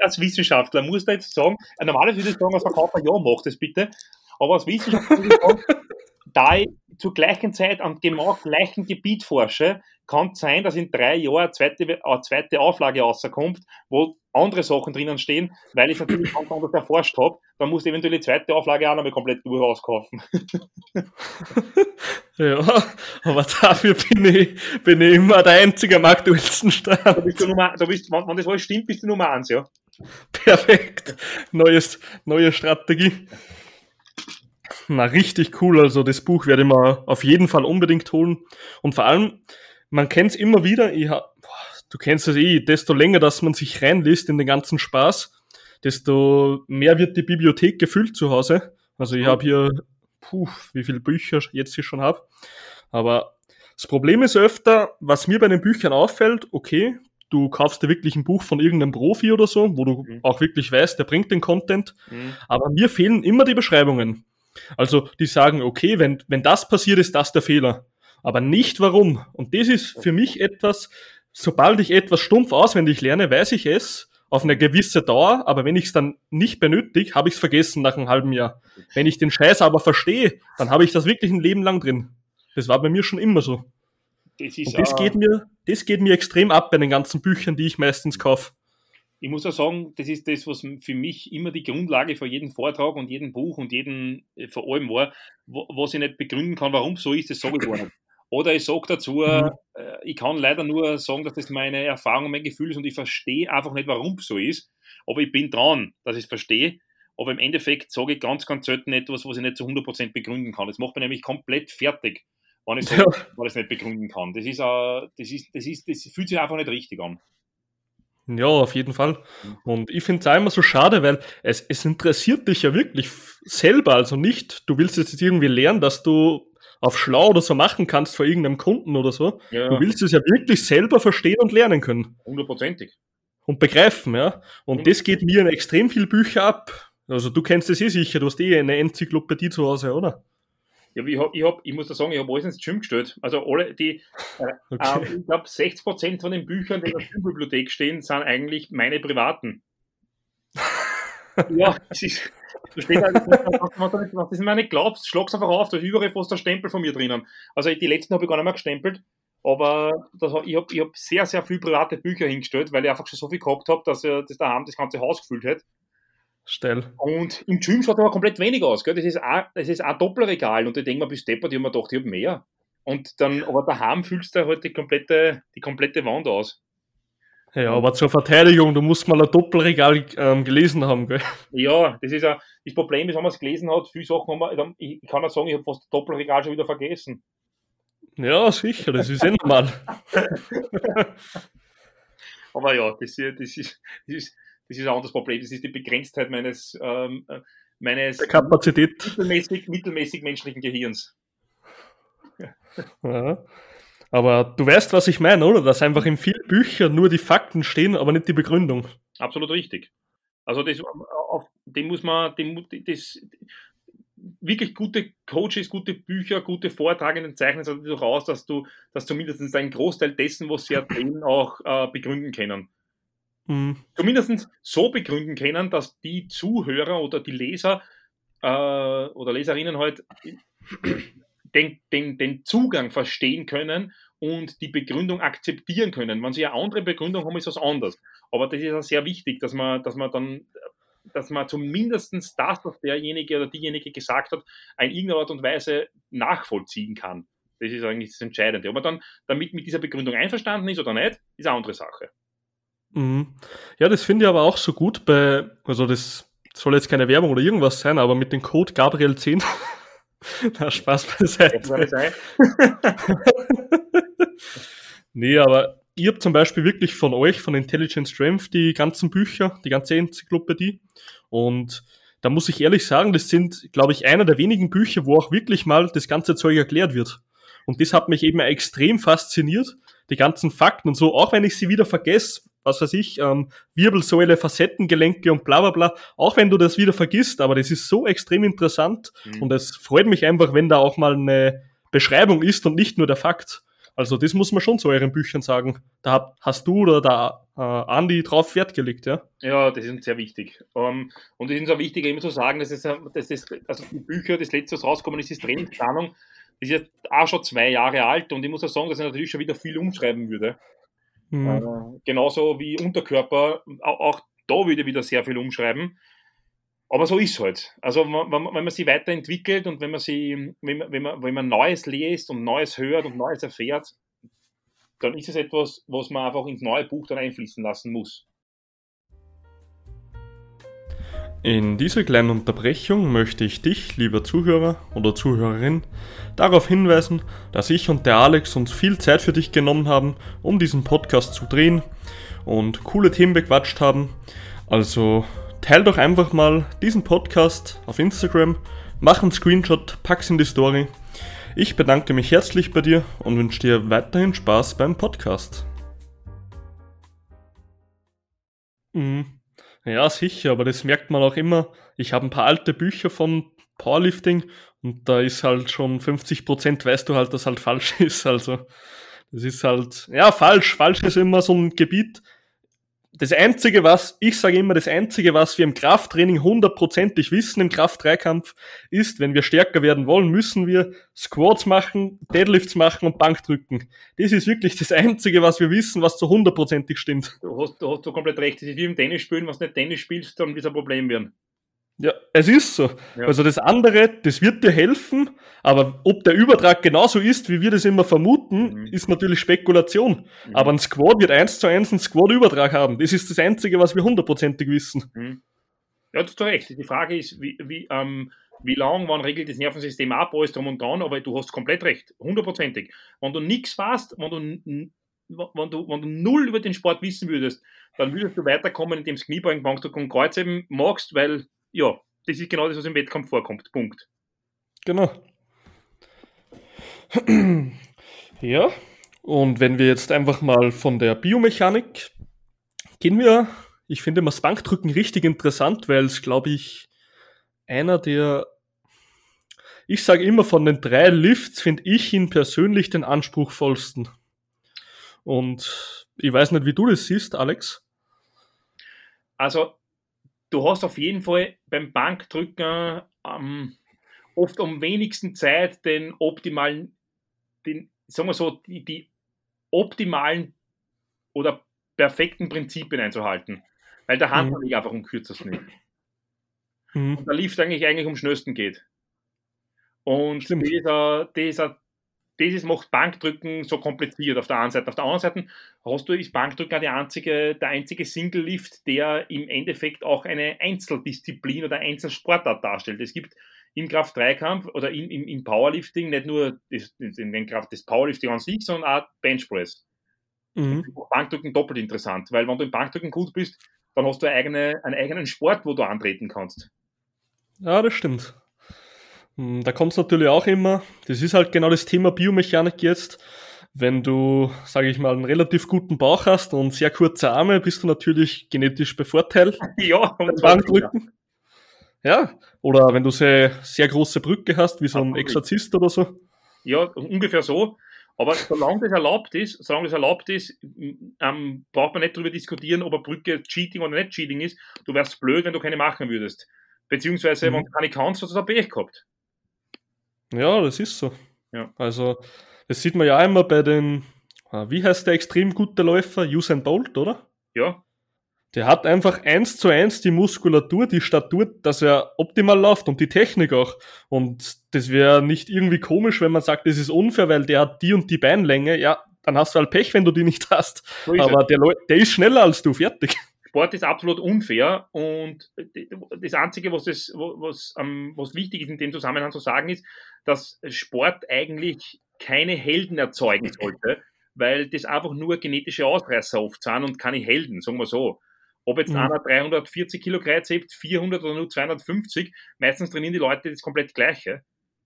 als Wissenschaftler muss da jetzt sagen, normalerweise würde ich sagen, als Verkäufer, ja, mach das bitte, aber als Wissenschaftler würde ich sagen, <laughs> da ich zur gleichen Zeit am genau gleichen Gebiet forsche, kann es sein, dass in drei Jahren eine zweite, eine zweite Auflage rauskommt, wo andere Sachen drinnen stehen, weil ich es natürlich ganz anders erforscht habe. Dann muss ich eventuell die zweite Auflage auch nochmal komplett durchauskaufen. <laughs> ja, aber dafür bin ich, bin ich immer der Einzige am aktuellsten Stand. Da bist du Nummer, da bist, wenn das alles stimmt, bist du Nummer eins, ja. Perfekt. Neues, neue Strategie. Na, richtig cool. Also das Buch werde ich mir auf jeden Fall unbedingt holen. Und vor allem, man kennt es immer wieder. Ich hab, du kennst es eh, desto länger, dass man sich reinliest in den ganzen Spaß, desto mehr wird die Bibliothek gefüllt zu Hause. Also ich habe hier, puh, wie viele Bücher jetzt hier schon habe. Aber das Problem ist öfter, was mir bei den Büchern auffällt, okay, du kaufst dir wirklich ein Buch von irgendeinem Profi oder so, wo du mhm. auch wirklich weißt, der bringt den Content. Mhm. Aber mir fehlen immer die Beschreibungen. Also die sagen, okay, wenn, wenn das passiert, ist das der Fehler. Aber nicht warum. Und das ist für mich etwas, sobald ich etwas stumpf auswendig lerne, weiß ich es auf eine gewisse Dauer, aber wenn ich es dann nicht benötige, habe ich es vergessen nach einem halben Jahr. Wenn ich den Scheiß aber verstehe, dann habe ich das wirklich ein Leben lang drin. Das war bei mir schon immer so. Das ist, Und das geht mir, das geht mir extrem ab bei den ganzen Büchern, die ich meistens kaufe ich muss auch sagen, das ist das, was für mich immer die Grundlage für jeden Vortrag und jeden Buch und jeden äh, vor allem war, wo, was ich nicht begründen kann, warum so ist, das sage ich gar nicht. Oder ich sage dazu, mhm. äh, ich kann leider nur sagen, dass das meine Erfahrung, mein Gefühl ist und ich verstehe einfach nicht, warum es so ist. Aber ich bin dran, dass ich es verstehe. Aber im Endeffekt sage ich ganz, ganz selten etwas, was ich nicht zu 100% begründen kann. Das macht mich nämlich komplett fertig, wenn ich sage, ja. weil ich es nicht begründen kann. Das, ist, uh, das, ist, das, ist, das fühlt sich einfach nicht richtig an. Ja, auf jeden Fall. Und ich finde es auch immer so schade, weil es, es interessiert dich ja wirklich selber, also nicht, du willst jetzt irgendwie lernen, dass du auf schlau oder so machen kannst vor irgendeinem Kunden oder so. Ja. Du willst es ja wirklich selber verstehen und lernen können. Hundertprozentig. Und begreifen, ja. Und das geht mir in extrem viel Bücher ab. Also du kennst es eh sicher, du hast eh eine Enzyklopädie zu Hause, oder? Ja, ich, hab, ich, hab, ich muss da sagen, ich habe alles ins Gym gestellt. Also alle die, äh, <laughs> okay. äh, ich glaube 60% von den Büchern, die in der Gymbibliothek stehen, sind eigentlich meine privaten. <laughs> ja, es ist, da steht halt, was du mir nicht glaubst, schlag's einfach auf, da ist überall fast der Stempel von mir drinnen. Also die letzten habe ich gar nicht mehr gestempelt, aber das, ich habe ich hab sehr, sehr viele private Bücher hingestellt, weil ich einfach schon so viel gehabt habe, dass das daheim das ganze Haus gefüllt hat. Steil. Und im Gym schaut aber komplett wenig aus. Gell? Das, ist auch, das ist ein Doppelregal und ich denke mir, bis deppert, ich habe mir gedacht, ich habe mehr. Und dann, aber daheim fühlst du halt die komplette, die komplette Wand aus. Ja, aber zur Verteidigung, du musst mal ein Doppelregal ähm, gelesen haben, gell? Ja, das ist ja, das Problem ist, wenn man es gelesen hat, viele Sachen haben wir, ich, kann auch sagen, ich habe fast das Doppelregal schon wieder vergessen. Ja, sicher, das ist eh normal. <laughs> aber ja, das, das, ist, das, ist, das ist ein anderes Problem. Das ist die Begrenztheit meines, ähm, äh, meines Kapazität. Mittelmäßig, mittelmäßig menschlichen Gehirns. Ja. Aber du weißt, was ich meine, oder? Dass einfach in vielen Büchern nur die Fakten stehen, aber nicht die Begründung. Absolut richtig. Also das, auf dem muss man, dem, das, wirklich gute Coaches, gute Bücher, gute Vortragenden zeichnen sich dadurch aus, dass du, dass zumindest einen Großteil dessen, was sie erzählen, auch äh, begründen können. Mhm. Zumindest so begründen können, dass die Zuhörer oder die Leser äh, oder Leserinnen halt den, den, den Zugang verstehen können und die Begründung akzeptieren können. Wenn sie eine andere Begründung haben, ist das anders. Aber das ist ja sehr wichtig, dass man, dass man dann, dass man zumindest das, was derjenige oder diejenige gesagt hat, in irgendeiner Art und Weise nachvollziehen kann. Das ist eigentlich das Entscheidende. Ob man dann damit mit dieser Begründung einverstanden ist oder nicht, ist eine andere Sache. Mhm. Ja, das finde ich aber auch so gut bei, also das soll jetzt keine Werbung oder irgendwas sein, aber mit dem Code Gabriel10 <laughs> Na, Spaß beiseite. <laughs> nee, aber ich habe zum Beispiel wirklich von euch, von Intelligent Strength, die ganzen Bücher, die ganze Enzyklopädie. Und da muss ich ehrlich sagen, das sind, glaube ich, einer der wenigen Bücher, wo auch wirklich mal das ganze Zeug erklärt wird. Und das hat mich eben extrem fasziniert, die ganzen Fakten und so, auch wenn ich sie wieder vergesse, was weiß ich, ähm, Wirbelsäule, Facettengelenke und bla bla bla, auch wenn du das wieder vergisst, aber das ist so extrem interessant mhm. und es freut mich einfach, wenn da auch mal eine Beschreibung ist und nicht nur der Fakt. Also das muss man schon zu euren Büchern sagen. Da hast du oder da äh, Andi drauf Wert gelegt, ja? Ja, das ist sehr wichtig. Um, ähm, und es ist auch wichtig, immer zu sagen, dass es, dass das, also die Bücher, das letzte, was rauskommen ist, ist Trainingsplanung, das ist jetzt auch schon zwei Jahre alt und ich muss auch sagen, dass ich natürlich schon wieder viel umschreiben würde. Mhm. Äh, genauso wie Unterkörper, auch, auch da würde ich wieder sehr viel umschreiben. Aber so ist es halt. Also wenn man, wenn man sich weiterentwickelt und wenn man, sie, wenn, man, wenn, man, wenn man Neues liest und Neues hört und Neues erfährt, dann ist es etwas, was man einfach ins neue Buch dann einfließen lassen muss. In dieser kleinen Unterbrechung möchte ich dich, lieber Zuhörer oder Zuhörerin, darauf hinweisen, dass ich und der Alex uns viel Zeit für dich genommen haben, um diesen Podcast zu drehen und coole Themen bequatscht haben. Also teil doch einfach mal diesen Podcast auf Instagram, mach einen Screenshot, pack's in die Story. Ich bedanke mich herzlich bei dir und wünsche dir weiterhin Spaß beim Podcast. Mhm. Ja, sicher, aber das merkt man auch immer. Ich habe ein paar alte Bücher von Powerlifting und da ist halt schon 50% weißt du halt, dass halt falsch <laughs> ist. Also das ist halt, ja, falsch. Falsch ist immer so ein Gebiet, das Einzige, was, ich sage immer, das Einzige, was wir im Krafttraining hundertprozentig wissen im Kraft-3-Kampf, ist, wenn wir stärker werden wollen, müssen wir Squats machen, Deadlifts machen und Bankdrücken. Das ist wirklich das Einzige, was wir wissen, was zu hundertprozentig stimmt. Du hast, du hast du komplett recht. Das ist wie im Tennis spielen, was nicht Tennis spielst, dann wird es ein Problem werden. Ja, es ist so. Ja. Also das andere, das wird dir helfen, aber ob der Übertrag genauso ist, wie wir das immer vermuten, mhm. ist natürlich Spekulation. Mhm. Aber ein Squad wird eins zu eins einen Squad-Übertrag haben. Das ist das Einzige, was wir hundertprozentig wissen. Mhm. Ja, du hast recht. Die Frage ist, wie, wie, ähm, wie lang, wann regelt das Nervensystem ab, alles drum und dran, aber du hast komplett recht. Hundertprozentig. Wenn du nichts weißt, wenn du wenn du, wenn du null über den Sport wissen würdest, dann würdest du weiterkommen, indem du Kniebeugen, Bankdruck und Kreuzheben magst, weil ja, das ist genau das, was im Wettkampf vorkommt. Punkt. Genau. <clears throat> ja, und wenn wir jetzt einfach mal von der Biomechanik gehen wir, ich finde das Bankdrücken richtig interessant, weil es, glaube ich, einer der, ich sage immer von den drei Lifts, finde ich ihn persönlich den anspruchsvollsten. Und ich weiß nicht, wie du das siehst, Alex. Also du hast auf jeden Fall beim Bankdrücken ähm, oft am wenigsten Zeit den optimalen, den, sagen wir so, die, die optimalen oder perfekten Prinzipien einzuhalten. Weil der Hand mhm. einfach am kürzesten ist. Mhm. Und der Lift eigentlich eigentlich am schnellsten geht. Und dieser, dieser das ist, macht Bankdrücken so kompliziert auf der einen Seite. Auf der anderen Seite hast du, ist Bankdrücken die einzige, der einzige Single-Lift, der im Endeffekt auch eine Einzeldisziplin oder Einzelsportart darstellt. Es gibt im Kraft-3-Kampf oder im, im, im, Powerlifting nicht nur das, in den Kraft des Powerlifting an sich, sondern auch Benchpress. Mhm. Bankdrücken doppelt interessant, weil wenn du im Bankdrücken gut bist, dann hast du eigene, einen eigenen Sport, wo du antreten kannst. Ja, das stimmt. Hm, da kommt es natürlich auch immer, das ist halt genau das Thema Biomechanik jetzt. Wenn du, sage ich mal, einen relativ guten Bauch hast und sehr kurze Arme, bist du natürlich genetisch bevorteilt. <laughs> Ja, Bankdrücken. Ja, oder wenn du sehr, sehr große Brücke hast, wie so ein Exorzist oder so. Ja, ungefähr so. Aber solange das erlaubt ist, solange das erlaubt ist, ähm, braucht man nicht darüber diskutieren, ob eine Brücke Cheating oder nicht Cheating ist. Du wärst blöd, wenn du keine machen würdest. Beziehungsweise, mhm. wenn du keine kannst, hast du ein Pech gehabt. Ja, das ist so. Ja. Also, das sieht man ja immer bei den, ah, wie heißt der extrem gute Läufer? Usain Bolt, oder? Ja. Der hat einfach eins zu eins die Muskulatur, die Statur, dass er optimal läuft und die Technik auch. Und das wäre nicht irgendwie komisch, wenn man sagt, das ist unfair, weil der hat die und die Beinlänge. Ja, dann hast du halt Pech, wenn du die nicht hast. So Aber der, der, ist schneller als du, fertig. Sport ist absolut unfair und das Einzige, was, das, was, was wichtig ist in dem Zusammenhang zu sagen, ist, dass Sport eigentlich keine Helden erzeugen <laughs> sollte, weil das einfach nur genetische Ausreißer oft sind und keine Helden, sagen wir so. Ob jetzt mhm. einer 340 Kilo Kreuz hebt, 400 oder nur 250, meistens trainieren die Leute das komplett Gleiche.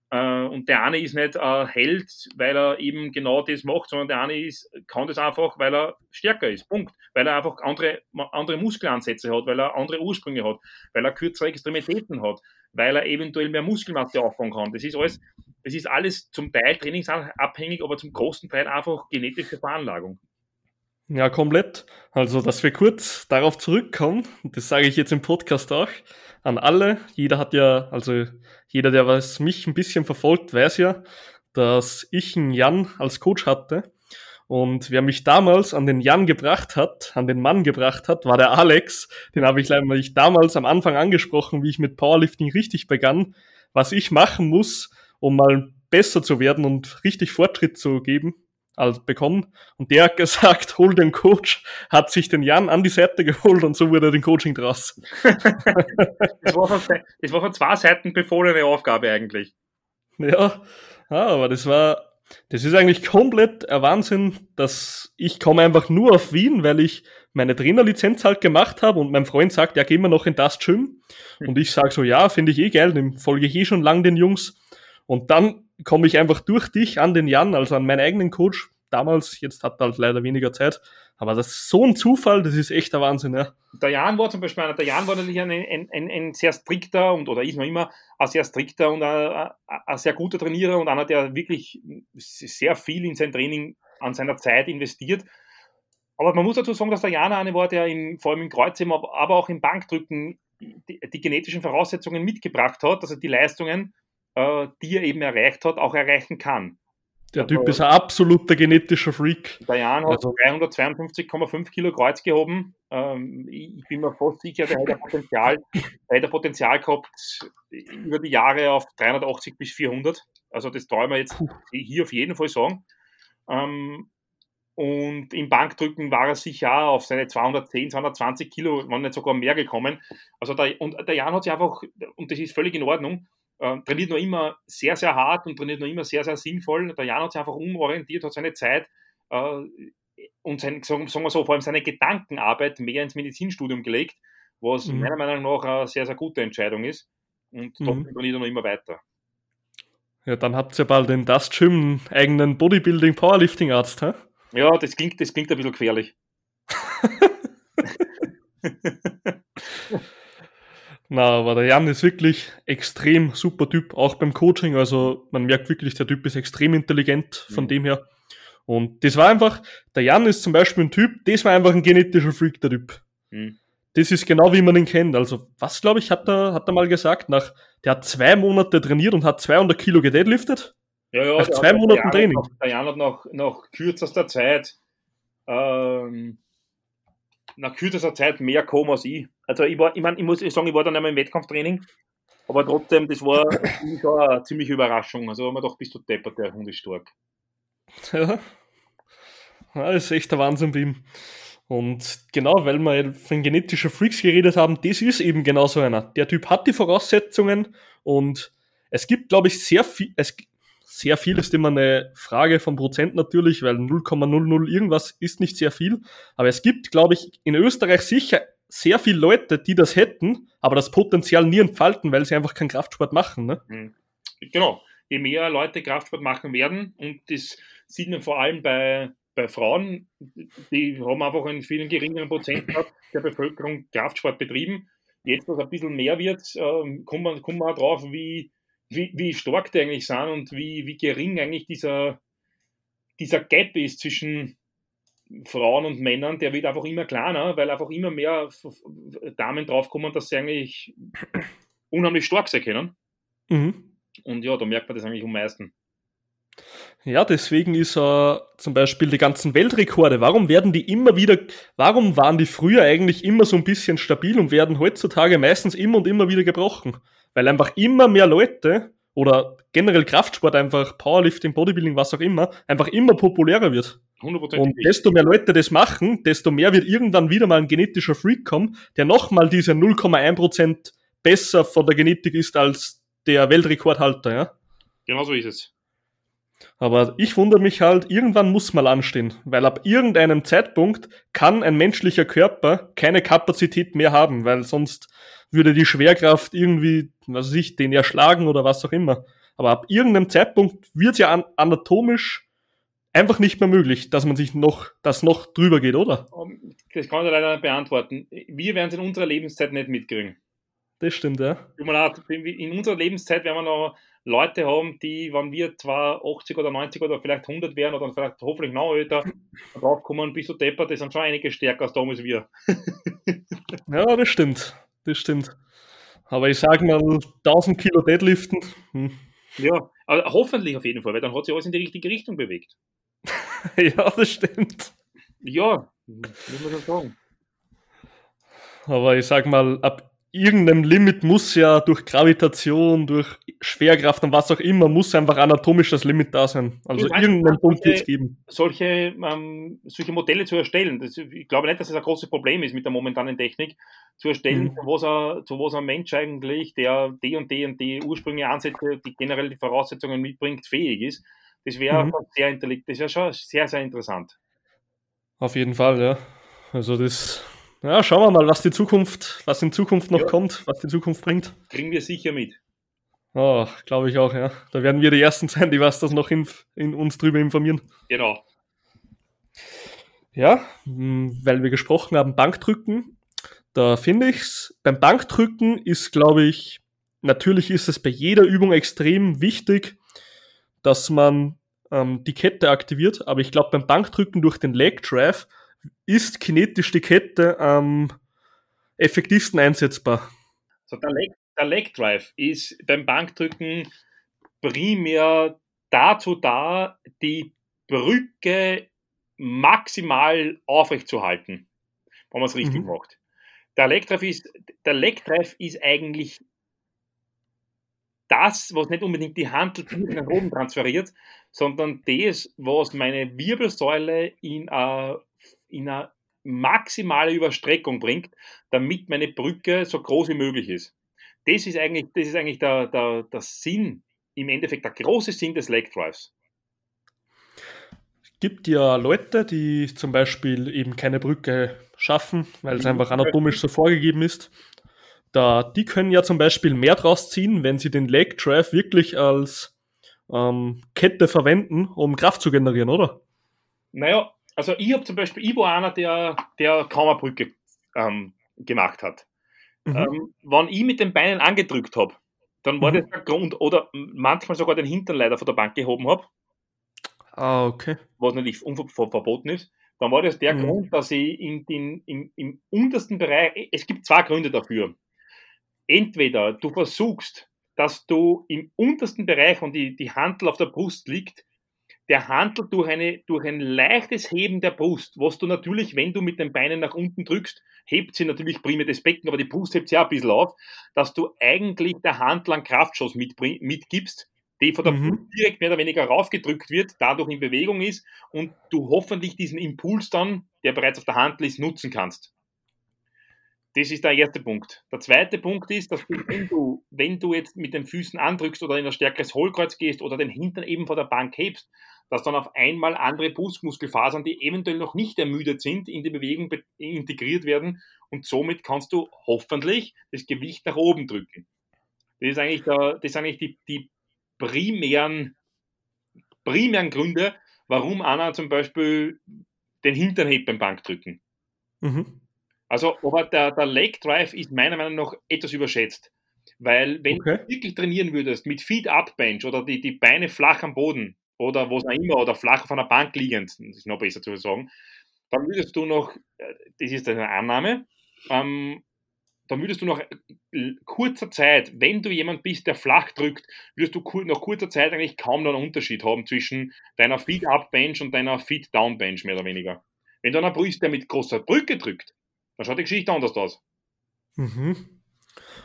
Äh, und der eine ist nicht Held, weil er eben genau das macht, sondern der eine ist, kann das einfach, weil er stärker ist. Punkt. Weil er einfach andere, andere Muskelansätze hat, weil er andere Ursprünge hat, weil er kürzere Extremitäten hat, weil er eventuell mehr Muskelmasse aufbauen kann. Das ist alles, das ist alles zum Teil trainingsabhängig, aber zum großen Teil einfach genetische Veranlagung. Ja, komplett. Also, dass wir kurz darauf zurückkommen, das sage ich jetzt im Podcast auch, an alle. Jeder hat ja, also jeder, der was mich ein bisschen verfolgt, weiß ja, dass ich einen Jan als Coach hatte. Und wer mich damals an den Jan gebracht hat, an den Mann gebracht hat, war der Alex. Den habe ich leider damals am Anfang angesprochen, wie ich mit Powerlifting richtig begann, was ich machen muss, um mal besser zu werden und richtig Fortschritt zu geben also bekommen. Und der hat gesagt, hol den Coach, hat sich den Jan an die Seite geholt und so wurde er den Coaching draus. das, war von, das war von zwei Seiten befohlene Aufgabe eigentlich. Ja, aber das war, das ist eigentlich komplett ein Wahnsinn, dass ich komme einfach nur auf Wien, weil ich meine Trainerlizenz halt gemacht habe und mein Freund sagt, ja, gehen wir noch in das Gym. Und ich sage so, ja, finde ich eh geil, dem folge ich eh schon lang den Jungs. Und dann komme ich einfach durch dich an den Jan, also an meinen eigenen Coach damals. Jetzt hat er halt leider weniger Zeit. Aber das ist so ein Zufall, das ist echt der Wahnsinn, ja. Der Jan war zum Beispiel einer, der Jan war natürlich ein, ein, ein, ein sehr strikter und, oder ist noch immer ein sehr strikter und ein, ein, sehr guter Trainierer und einer, der wirklich sehr viel in sein Training an seiner Zeit investiert. Aber man muss dazu sagen, dass der Jan eine war, der in, vor allem im Kreuzheben, aber auch im Bankdrücken die, die genetischen Voraussetzungen mitgebracht hat, also die Leistungen, die er eben erreicht hat, auch erreichen kann. Der also, Typ ist ein absoluter genetischer Freak. Der Jan hat also, 352,5 Kilo Kreuz gehoben. Ähm, ich bin mir fast sicher, der hätte Potenzial, der hätte Potenzial gehabt über die Jahre auf 380 bis 400. Also das trauen wir jetzt hier auf jeden Fall sagen. Ähm, und im Bankdrücken war er sicher auf seine 210, 220 Kilo, wenn nicht sogar mehr gekommen. Also der, und der Jan hat sich einfach, und das ist völlig in Ordnung, äh, trainiert noch immer sehr, sehr hart und trainiert noch immer sehr, sehr sinnvoll. Der Jan hat sich einfach umorientiert, hat seine Zeit äh, und sein, sagen, sagen wir so, vor allem seine Gedankenarbeit mehr ins Medizinstudium gelegt, was mhm. meiner Meinung nach eine sehr, sehr gute Entscheidung ist. Und dort mhm. trainiert er noch immer weiter. Ja, dann habt ihr bald in das Gym einen eigenen Bodybuilding Powerlifting Arzt, hä? Ja, das klingt, das klingt ein bisschen gefährlich. <laughs> Na, aber der Jan ist wirklich extrem super Typ, auch beim Coaching. Also man merkt wirklich, der Typ ist extrem intelligent von mhm. dem her. Und das war einfach, der Jan ist zum Beispiel ein Typ, das war einfach ein genetischer Freak, der Typ. Mhm. Das ist genau wie man ihn kennt. Also, was glaube ich, hat er, hat er mal gesagt, nach, der hat zwei Monate trainiert und hat 200 Kilo gedeadliftet. Ja, ja, nach zwei Monaten Training. Noch, der Jan hat nach, nach kürzester Zeit, ähm, nach kürzester Zeit mehr gekommen als ich. Also ich war, ich meine, ich muss sagen, ich war dann einmal im Wettkampftraining, aber trotzdem, das war schon eine ziemliche Überraschung. Also haben wir doch, bist du deppert, der Hund ist stark. Ja. ja, das ist echt der Wahnsinn bei ihm. Und genau, weil wir von genetischen Freaks geredet haben, das ist eben genau so einer. Der Typ hat die Voraussetzungen und es gibt, glaube ich, sehr viel, es, sehr viel ist immer eine Frage von Prozent natürlich, weil 0,00 irgendwas ist nicht sehr viel. Aber es gibt, glaube ich, in Österreich sicher sehr viele Leute, die das hätten, aber das Potenzial nie entfalten, weil sie einfach keinen Kraftsport machen. Ne? Mhm. Genau. Je mehr Leute Kraftsport machen werden, und das sieht man vor allem bei, bei Frauen, die haben einfach einen viel geringeren Prozentsatz der Bevölkerung Kraftsport betrieben. Jetzt, was ein bisschen mehr wird, ähm, kommt man, kommt man auch drauf, wie, wie, wie stark die eigentlich sind und wie, wie gering eigentlich dieser, dieser Gap ist zwischen Frauen und Männern, der wird einfach immer kleiner, weil einfach immer mehr Damen draufkommen, dass sie eigentlich unheimlich stark sein können. Mhm. Und ja, da merkt man das eigentlich am meisten. Ja, deswegen ist äh, zum Beispiel die ganzen Weltrekorde, warum werden die immer wieder, warum waren die früher eigentlich immer so ein bisschen stabil und werden heutzutage meistens immer und immer wieder gebrochen? Weil einfach immer mehr Leute oder generell Kraftsport einfach, Powerlifting, Bodybuilding, was auch immer, einfach immer populärer wird. 100% und desto mehr Leute das machen, desto mehr wird irgendwann wieder mal ein genetischer Freak kommen, der nochmal diese 0,1% besser von der Genetik ist als der Weltrekordhalter, ja? Genau so ist es. Aber ich wundere mich halt, irgendwann muss mal anstehen, weil ab irgendeinem Zeitpunkt kann ein menschlicher Körper keine Kapazität mehr haben, weil sonst würde die Schwerkraft irgendwie, was weiß ich, den erschlagen oder was auch immer. Aber ab irgendeinem Zeitpunkt wird es ja anatomisch einfach nicht mehr möglich, dass man sich noch, das noch drüber geht, oder? Das kann ich leider nicht beantworten. Wir werden es in unserer Lebenszeit nicht mitkriegen. Das stimmt, ja. In unserer Lebenszeit werden wir noch Leute haben, die, wenn wir zwar 80 oder 90 oder vielleicht 100 wären oder vielleicht hoffentlich noch älter, <laughs> draufkommen, bist du deppert, die sind schon einige stärker als damals wir. ja, das stimmt. Das stimmt. Aber ich sage mal, 1000 Kilo Deadliften. Hm. Ja, aber hoffentlich auf jeden Fall, weil dann hat sich alles in die richtige Richtung bewegt. <laughs> ja, das stimmt. Ja, muss man schon sagen. Aber ich sag mal, ab irgendeinem Limit muss ja durch Gravitation, durch Schwerkraft und was auch immer, muss einfach anatomisch das Limit da sein. Also irgendeinen Punkt wird es geben. Solche, ähm, solche Modelle zu erstellen, das, ich glaube nicht, dass es das ein großes Problem ist mit der momentanen Technik, zu erstellen, mhm. wo was ein Mensch eigentlich, der die und die und die ursprüngliche Ansätze, die generell die Voraussetzungen mitbringt, fähig ist. Das wäre mhm. sehr intelligent, das wäre schon sehr, sehr interessant. Auf jeden Fall, ja. Also das ja, schauen wir mal, was die Zukunft, was in Zukunft noch ja. kommt, was die Zukunft bringt. Kriegen wir sicher mit. Oh, glaube ich auch, ja. Da werden wir die Ersten sein, die was das noch in, in uns drüber informieren. Genau. Ja, hm, weil wir gesprochen haben, Bankdrücken, da finde ich es, beim Bankdrücken ist, glaube ich, natürlich ist es bei jeder Übung extrem wichtig, dass man ähm, die Kette aktiviert, aber ich glaube, beim Bankdrücken durch den Leg Drive ist kinetisch die Kette am effektivsten einsetzbar? So, der, Leg, der Leg Drive ist beim Bankdrücken primär dazu da, die Brücke maximal aufrechtzuerhalten, wenn man es richtig mhm. macht. Der Leg Drive ist, der Leg Drive ist eigentlich das, was nicht unbedingt die Hand in den Boden transferiert, sondern das, was meine Wirbelsäule in eine in eine maximale Überstreckung bringt, damit meine Brücke so groß wie möglich ist. Das ist eigentlich, das ist eigentlich der, der, der Sinn, im Endeffekt der große Sinn des Leg Drives. Es gibt ja Leute, die zum Beispiel eben keine Brücke schaffen, weil es einfach anatomisch so vorgegeben ist. Da, die können ja zum Beispiel mehr draus ziehen, wenn sie den Leg Drive wirklich als ähm, Kette verwenden, um Kraft zu generieren, oder? Naja, also ich habe zum Beispiel, ich war einer, der, der kaum eine Brücke ähm, gemacht hat. Mhm. Ähm, wenn ich mit den Beinen angedrückt habe, dann war mhm. das der Grund, oder manchmal sogar den Hintern leider von der Bank gehoben habe. Ah, okay. Was natürlich verboten ist. Dann war das der mhm. Grund, dass ich in den, in, im untersten Bereich, es gibt zwei Gründe dafür. Entweder du versuchst, dass du im untersten Bereich, und die, die Handel auf der Brust liegt, der Handel durch, eine, durch ein leichtes Heben der Brust, was du natürlich, wenn du mit den Beinen nach unten drückst, hebt sie natürlich primär das Becken, aber die Brust hebt sie auch ein bisschen auf, dass du eigentlich der Handel einen Kraftschuss mitgibst, die von der mhm. Brust direkt mehr oder weniger raufgedrückt wird, dadurch in Bewegung ist und du hoffentlich diesen Impuls dann, der bereits auf der Handel ist, nutzen kannst. Das ist der erste Punkt. Der zweite Punkt ist, dass du, wenn du, wenn du jetzt mit den Füßen andrückst oder in ein stärkeres Hohlkreuz gehst oder den Hintern eben vor der Bank hebst, dass dann auf einmal andere Brustmuskelfasern, die eventuell noch nicht ermüdet sind, in die Bewegung integriert werden und somit kannst du hoffentlich das Gewicht nach oben drücken. Das ist eigentlich, der, das sind eigentlich die, die primären, primären Gründe, warum einer zum Beispiel den Hintern hebt beim Bankdrücken. Mhm. Also, aber der, der Leg Drive ist meiner Meinung nach etwas überschätzt. Weil, wenn okay. du wirklich trainieren würdest mit Feet Up Bench oder die, die Beine flach am Boden, oder was auch immer, oder flach auf einer Bank liegend, das ist noch besser zu sagen, dann würdest du noch, äh, das ist eine Annahme, ähm, dann würdest du nach äh, kurzer Zeit, wenn du jemand bist, der flach drückt, würdest du nach kurzer Zeit eigentlich kaum noch einen Unterschied haben zwischen deiner Feed-Up-Bench und deiner Feed-Down-Bench, mehr oder weniger. Wenn du einer bist, der mit großer Brücke drückt, dann schaut die Geschichte anders aus. Mhm.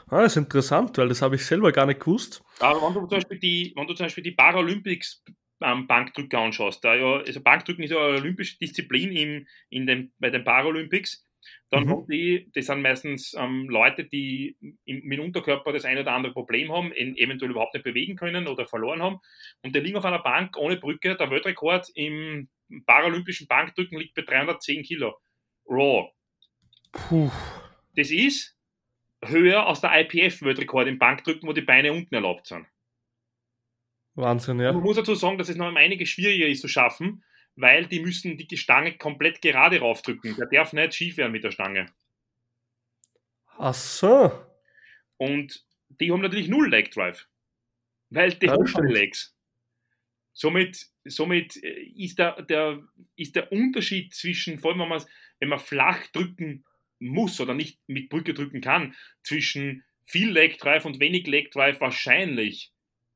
Ah, das ist interessant, weil das habe ich selber gar nicht gewusst. Aber wenn du zum Beispiel die, wenn du zum Beispiel die Paralympics ähm, Bankdrücker anschaust, da ja, also Bankdrücken ist ja eine olympische Disziplin im, in den, bei den Paralympics, dann mhm. haben die, das sind meistens ähm, Leute, die im, mit Unterkörper das eine oder andere Problem haben, eventuell überhaupt nicht bewegen können oder verloren haben. Und die liegen auf einer Bank ohne Brücke. Der Weltrekord im paralympischen Bankdrücken liegt bei 310 Kilo. Raw. Puh. Das ist höher als der IPF-Weltrekord im Bankdrücken, wo die Beine unten erlaubt sind. Wahnsinn, ja. Man muss dazu sagen, dass es noch um einiges schwieriger ist zu schaffen, weil die müssen die Stange komplett gerade raufdrücken. Der darf nicht schief werden mit der Stange. Ach so. Und die haben natürlich null Leg Drive, weil die haben keine Legs. Somit, somit äh, ist, der, der, ist der Unterschied zwischen, vor allem wenn man, wenn man flach drücken muss oder nicht mit Brücke drücken kann, zwischen viel Leg Drive und wenig Leg Drive wahrscheinlich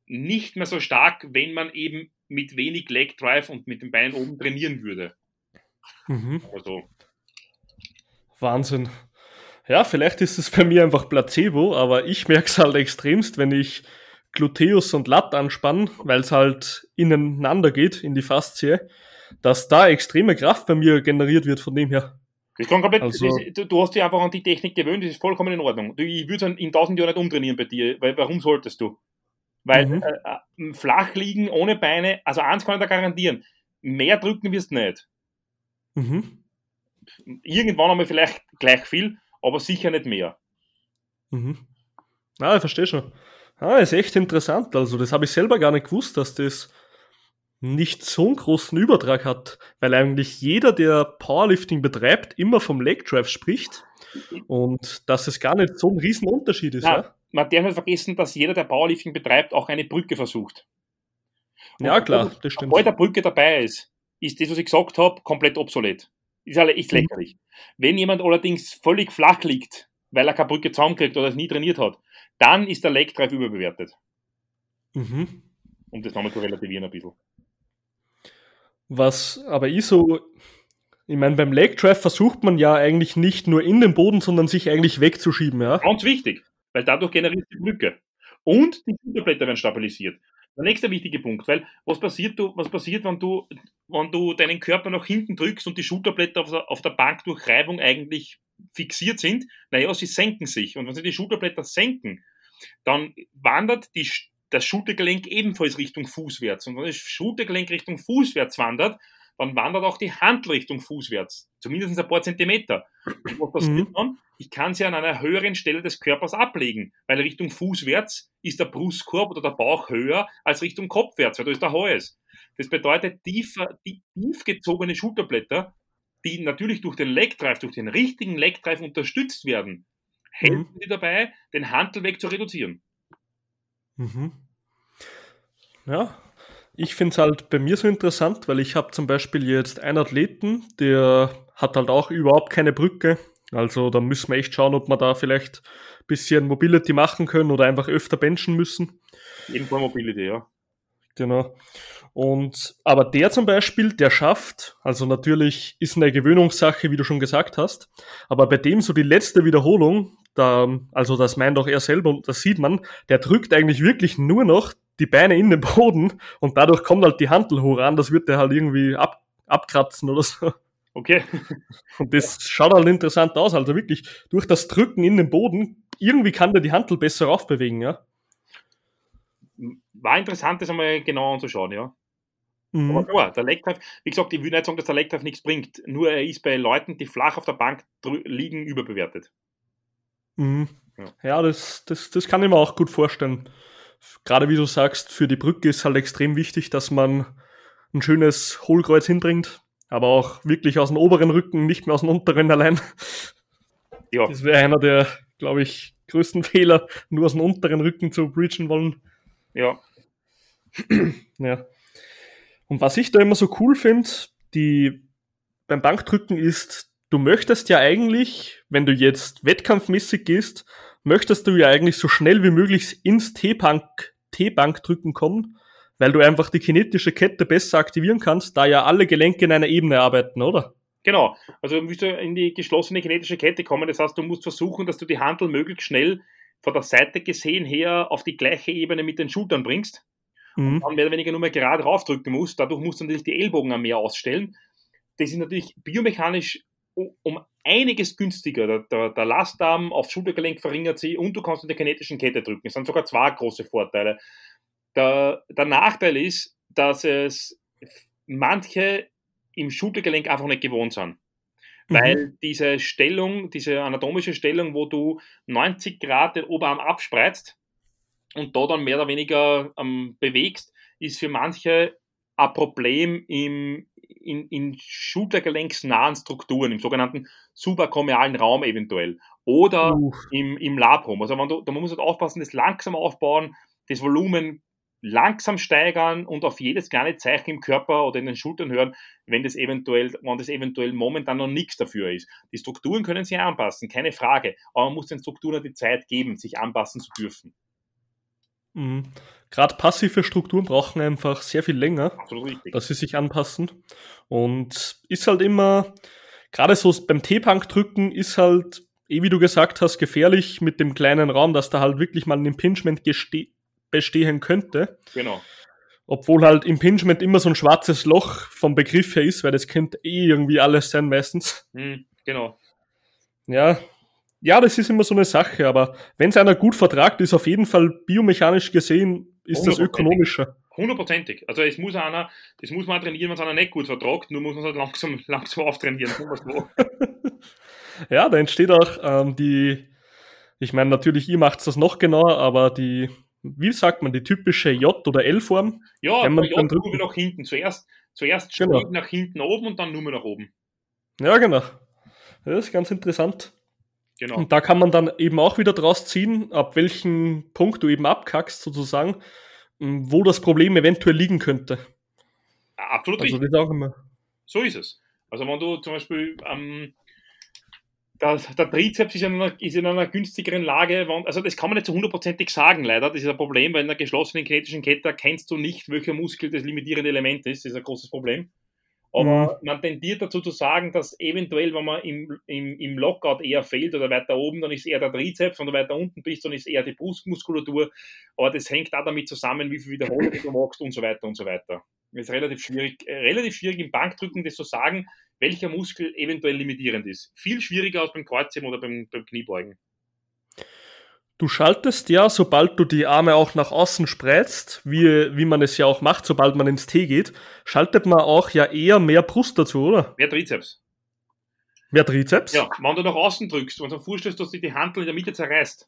nicht mehr so stark, wenn man eben mit wenig Leg Drive und mit den Beinen oben trainieren würde. Mhm. Also. Wahnsinn. Ja, vielleicht ist es bei mir einfach Placebo, aber ich merke es halt extremst, wenn ich Gluteus und Lat anspanne, weil es halt ineinander geht in die Faszie, dass da extreme Kraft bei mir generiert wird von dem her. Das kann komplett, also, das, du hast dich einfach an die Technik gewöhnt, das ist vollkommen in Ordnung. Ich würde es in tausend Jahren nicht umtrainieren bei dir, weil warum solltest du? Weil mhm. äh, äh, flach liegen ohne Beine, also eins kann ich da garantieren, mehr drücken wirst du nicht. Mhm. Irgendwann einmal vielleicht gleich viel, aber sicher nicht mehr. Mhm. Ah, ich verstehe schon. Ah, ist echt interessant. Also, das habe ich selber gar nicht gewusst, dass das nicht so einen großen Übertrag hat, weil eigentlich jeder, der Powerlifting betreibt, immer vom Leg Drive spricht und dass es gar nicht so ein riesen Unterschied ist. Ja, ja? Man darf nicht vergessen, dass jeder, der Powerlifting betreibt, auch eine Brücke versucht. Und ja, klar, das stimmt. Sobald der Brücke dabei ist, ist das, was ich gesagt habe, komplett obsolet. Ist alle echt lächerlich. Wenn jemand allerdings völlig flach liegt, weil er keine Brücke zusammenkriegt oder es nie trainiert hat, dann ist der Leg Drive überbewertet. Mhm. Um das nochmal zu relativieren ein bisschen. Was aber ich so, ich meine, beim Leg Drive versucht man ja eigentlich nicht nur in den Boden, sondern sich eigentlich wegzuschieben, ja. Ganz wichtig, weil dadurch generiert die Brücke. Und die Schulterblätter werden stabilisiert. Der nächste wichtige Punkt, weil was passiert, du, was passiert wenn, du, wenn du deinen Körper nach hinten drückst und die Schulterblätter auf der, auf der Bank durch Reibung eigentlich fixiert sind? Naja, sie senken sich. Und wenn sie die Schulterblätter senken, dann wandert die, das Schultergelenk ebenfalls Richtung Fußwärts. Und wenn das Schultergelenk Richtung Fußwärts wandert, dann wandert auch die Hand Richtung Fußwärts. Zumindest ein paar Zentimeter. Und was passiert mhm. dann? Ich kann sie an einer höheren Stelle des Körpers ablegen, weil Richtung Fußwärts ist der Brustkorb oder der Bauch höher als Richtung Kopfwärts, weil da ist der Hals. Das bedeutet, tiefer, die tief gezogene Schulterblätter, die natürlich durch den Leckdrive, durch den richtigen Leckdrive unterstützt werden, helfen mhm. sie dabei, den Handelweg zu reduzieren. Mhm. Ja, ich finde es halt bei mir so interessant, weil ich habe zum Beispiel jetzt einen Athleten, der hat halt auch überhaupt keine Brücke. Also da müssen wir echt schauen, ob wir da vielleicht ein bisschen Mobility machen können oder einfach öfter benchen müssen. Fall Mobility, ja. Genau. Und aber der zum Beispiel, der schafft, also natürlich ist eine Gewöhnungssache, wie du schon gesagt hast, aber bei dem so die letzte Wiederholung, da, also das meint auch er selber und das sieht man, der drückt eigentlich wirklich nur noch die Beine in den Boden und dadurch kommt halt die Handel hoch an, das wird der halt irgendwie ab, abkratzen oder so. Okay. Und das schaut halt interessant aus, also wirklich durch das Drücken in den Boden, irgendwie kann der die Handel besser aufbewegen, ja. War interessant, das einmal genau anzuschauen, ja. Mhm. Aber klar, der Legtreff, wie gesagt, ich will nicht sagen, dass der Legtreff nichts bringt, nur er ist bei Leuten, die flach auf der Bank liegen, überbewertet. Mhm. Ja, ja das, das, das kann ich mir auch gut vorstellen. Gerade wie du sagst, für die Brücke ist halt extrem wichtig, dass man ein schönes Hohlkreuz hinbringt, aber auch wirklich aus dem oberen Rücken, nicht mehr aus dem unteren allein. Ja. Das wäre einer der, glaube ich, größten <laughs> Fehler, nur aus dem unteren Rücken zu breachen wollen. Ja. <clears throat> ja. Und was ich da immer so cool finde, die beim Bankdrücken ist, du möchtest ja eigentlich, wenn du jetzt wettkampfmäßig gehst, möchtest du ja eigentlich so schnell wie möglich ins T-Bank-Drücken kommen, weil du einfach die kinetische Kette besser aktivieren kannst, da ja alle Gelenke in einer Ebene arbeiten, oder? Genau. Also du musst in die geschlossene kinetische Kette kommen. Das heißt, du musst versuchen, dass du die Handel möglichst schnell von der Seite gesehen her auf die gleiche Ebene mit den Schultern bringst mhm. und dann mehr oder weniger nur mehr gerade raufdrücken musst. Dadurch musst du natürlich die Ellbogen am mehr ausstellen. Das ist natürlich biomechanisch um einiges günstiger. Der, der, der Lastarm aufs Schultergelenk verringert sich und du kannst in der kinetischen Kette drücken. Das sind sogar zwei große Vorteile. Der, der Nachteil ist, dass es manche im Schultergelenk einfach nicht gewohnt sind. Mhm. Weil diese Stellung, diese anatomische Stellung, wo du 90 Grad den Oberarm abspreizt und da dann mehr oder weniger ähm, bewegst, ist für manche ein Problem im, in, in schultergelenksnahen Strukturen, im sogenannten subakomialen Raum eventuell oder im, im Labrum. Also man, da muss man halt aufpassen, das langsam aufbauen, das Volumen langsam steigern und auf jedes kleine Zeichen im Körper oder in den Schultern hören, wenn das eventuell, wenn das eventuell momentan noch nichts dafür ist. Die Strukturen können sich anpassen, keine Frage, aber man muss den Strukturen die Zeit geben, sich anpassen zu dürfen. Mhm. Gerade passive Strukturen brauchen einfach sehr viel länger, dass sie sich anpassen. Und ist halt immer, gerade so beim T-Punk drücken, ist halt, eh wie du gesagt hast, gefährlich mit dem kleinen Raum, dass da halt wirklich mal ein Impingement bestehen könnte. Genau. Obwohl halt Impingement immer so ein schwarzes Loch vom Begriff her ist, weil das könnte eh irgendwie alles sein meistens. Mhm, genau. Ja, ja, das ist immer so eine Sache, aber wenn es einer gut vertragt, ist auf jeden Fall biomechanisch gesehen, ist das ökonomischer. Hundertprozentig. Also es muss einer, das muss man trainieren, wenn es einer nicht gut vertragt, nur muss man es halt langsam, <laughs> langsam auftrainieren. <laughs> ja, da entsteht auch ähm, die, ich meine natürlich, ihr macht das noch genauer, aber die, wie sagt man, die typische J- oder L-Form. Ja, wenn man J drückt, nach hinten. Zuerst, zuerst genau. nach hinten oben und dann nur mehr nach oben. Ja, genau. Das ist ganz interessant. Genau. Und da kann man dann eben auch wieder draus ziehen, ab welchem Punkt du eben abkackst, sozusagen, wo das Problem eventuell liegen könnte. Absolut also. Das auch immer. So ist es. Also wenn du zum Beispiel ähm, der, der Trizeps ist in, einer, ist in einer günstigeren Lage, also das kann man nicht zu hundertprozentig sagen, leider. Das ist ein Problem, weil in einer geschlossenen kinetischen Kette erkennst du nicht, welcher Muskel das limitierende Element ist. Das ist ein großes Problem. Aber mhm. man tendiert dazu zu sagen, dass eventuell, wenn man im, im, im Lockout eher fehlt oder weiter oben, dann ist eher der Trizeps, wenn du weiter unten bist, dann ist eher die Brustmuskulatur. Aber das hängt auch damit zusammen, wie viel Wiederholungen du machst und so weiter und so weiter. Es ist relativ schwierig, äh, relativ schwierig im Bankdrücken das zu sagen, welcher Muskel eventuell limitierend ist. Viel schwieriger als beim Kreuzheben oder beim, beim Kniebeugen. Du schaltest ja, sobald du die Arme auch nach außen spreizt, wie, wie man es ja auch macht, sobald man ins T geht, schaltet man auch ja eher mehr Brust dazu, oder? Mehr Trizeps. Mehr Trizeps? Ja, wenn du nach außen drückst und dann vorstellst, dass sich die Handel in der Mitte zerreißt,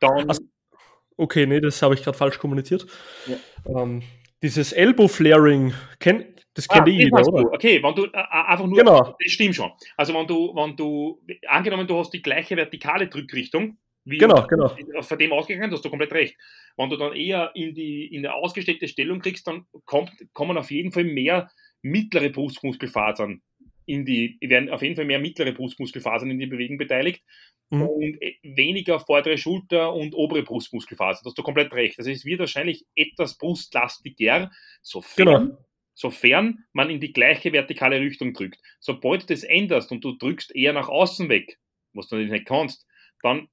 dann. Also, okay, nee, das habe ich gerade falsch kommuniziert. Ja. Ähm, dieses Elbow-Flaring, kenn, das kennt ah, jeder, oder? Du. Okay, wenn du äh, einfach nur, genau. das stimmt schon. Also wenn du, wenn du, angenommen du hast die gleiche vertikale Drückrichtung, wie genau, genau. von dem ausgegangen, hast du komplett recht. Wenn du dann eher in die, in eine ausgestellte Stellung kriegst, dann kommt, kommen auf jeden Fall mehr mittlere Brustmuskelfasern in die, werden auf jeden Fall mehr mittlere Brustmuskelfasern in die Bewegung beteiligt mhm. und äh, weniger vordere Schulter und obere Brustmuskelfasern. Das hast du komplett recht. Also es wird wahrscheinlich etwas brustlastiger, sofern, genau. Sofern man in die gleiche vertikale Richtung drückt. Sobald du das änderst und du drückst eher nach außen weg, was du natürlich nicht kannst, dann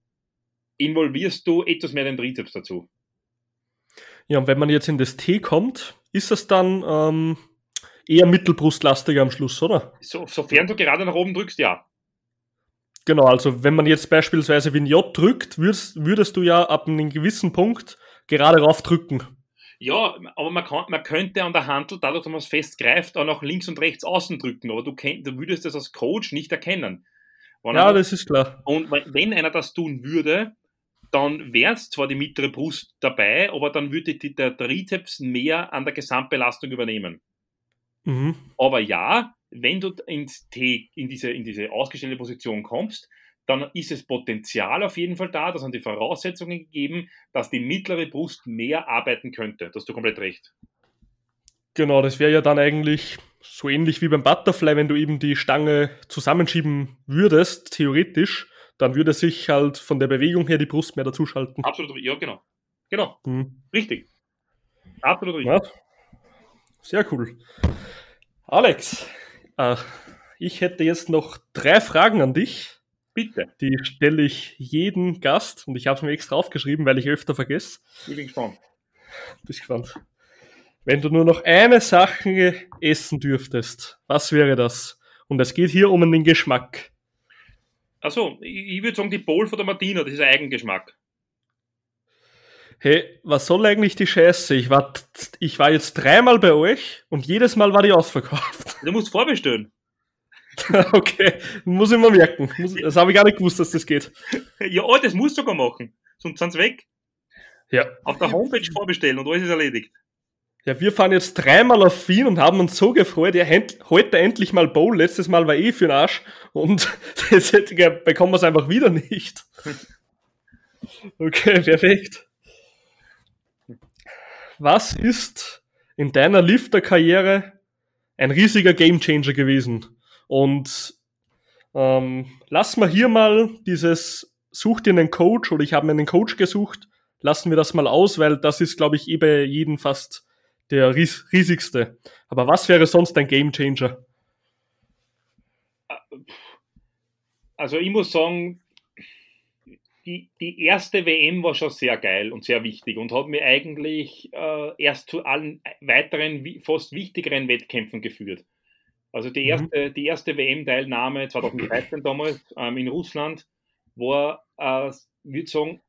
involvierst du etwas mehr den Trizeps dazu. Ja, und wenn man jetzt in das T kommt, ist das dann ähm, eher mittelbrustlastiger am Schluss, oder? So, sofern du gerade nach oben drückst, ja. Genau, also wenn man jetzt beispielsweise wie ein J drückt, würdest, würdest du ja ab einem gewissen Punkt gerade rauf drücken. Ja, aber man, kann, man könnte an der Handel, dadurch, dass man es fest greift, auch nach links und rechts außen drücken, aber du, kenn, du würdest das als Coach nicht erkennen. Wenn ja, einer, das ist klar. Und wenn einer das tun würde, dann wäre es zwar die mittlere Brust dabei, aber dann würde die, der Trizeps mehr an der Gesamtbelastung übernehmen. Mhm. Aber ja, wenn du ins T, in diese, in diese ausgestellte Position kommst, dann ist es Potenzial auf jeden Fall da, da sind die Voraussetzungen gegeben, dass die mittlere Brust mehr arbeiten könnte. Da hast du komplett recht. Genau, das wäre ja dann eigentlich so ähnlich wie beim Butterfly, wenn du eben die Stange zusammenschieben würdest, theoretisch, dann würde sich halt von der Bewegung her die Brust mehr dazuschalten. Absolut, ja, genau. Genau. Hm. Richtig. Absolut richtig. Ja. Sehr cool. Alex, äh, ich hätte jetzt noch drei Fragen an dich. Bitte. Die stelle ich jeden Gast und ich habe es mir extra aufgeschrieben, weil ich öfter vergesse. Ich bin gespannt. Bist gespannt. Wenn du nur noch eine Sache essen dürftest, was wäre das? Und es geht hier um den Geschmack. Achso, ich, ich würde sagen, die Bowl von der Martina, das ist ein Eigengeschmack. Hey, was soll eigentlich die Scheiße? Ich war, ich war jetzt dreimal bei euch und jedes Mal war die ausverkauft. Du musst vorbestellen. <laughs> okay, muss ich mal merken. Das habe ich gar nicht gewusst, dass das geht. Ja, oh, das musst du sogar machen. Sonst sind sie weg. Ja. Auf der Homepage vorbestellen und alles ist erledigt. Ja, wir fahren jetzt dreimal auf Wien und haben uns so gefreut, ja, heute endlich mal Bowl. Letztes Mal war eh für den Arsch und <laughs> jetzt bekommen wir es einfach wieder nicht. Okay, perfekt. Was ist in deiner Lifter-Karriere ein riesiger Gamechanger gewesen? Und ähm, lass mal hier mal dieses, such dir einen Coach oder ich habe mir einen Coach gesucht, lassen wir das mal aus, weil das ist, glaube ich, eh bei jedem fast der ries riesigste. Aber was wäre sonst ein Gamechanger? Also ich muss sagen, die, die erste WM war schon sehr geil und sehr wichtig und hat mir eigentlich äh, erst zu allen weiteren, fast wichtigeren Wettkämpfen geführt. Also die mhm. erste, mhm. die erste WM-Teilnahme 2013 damals ähm, in Russland war, äh, würde sagen,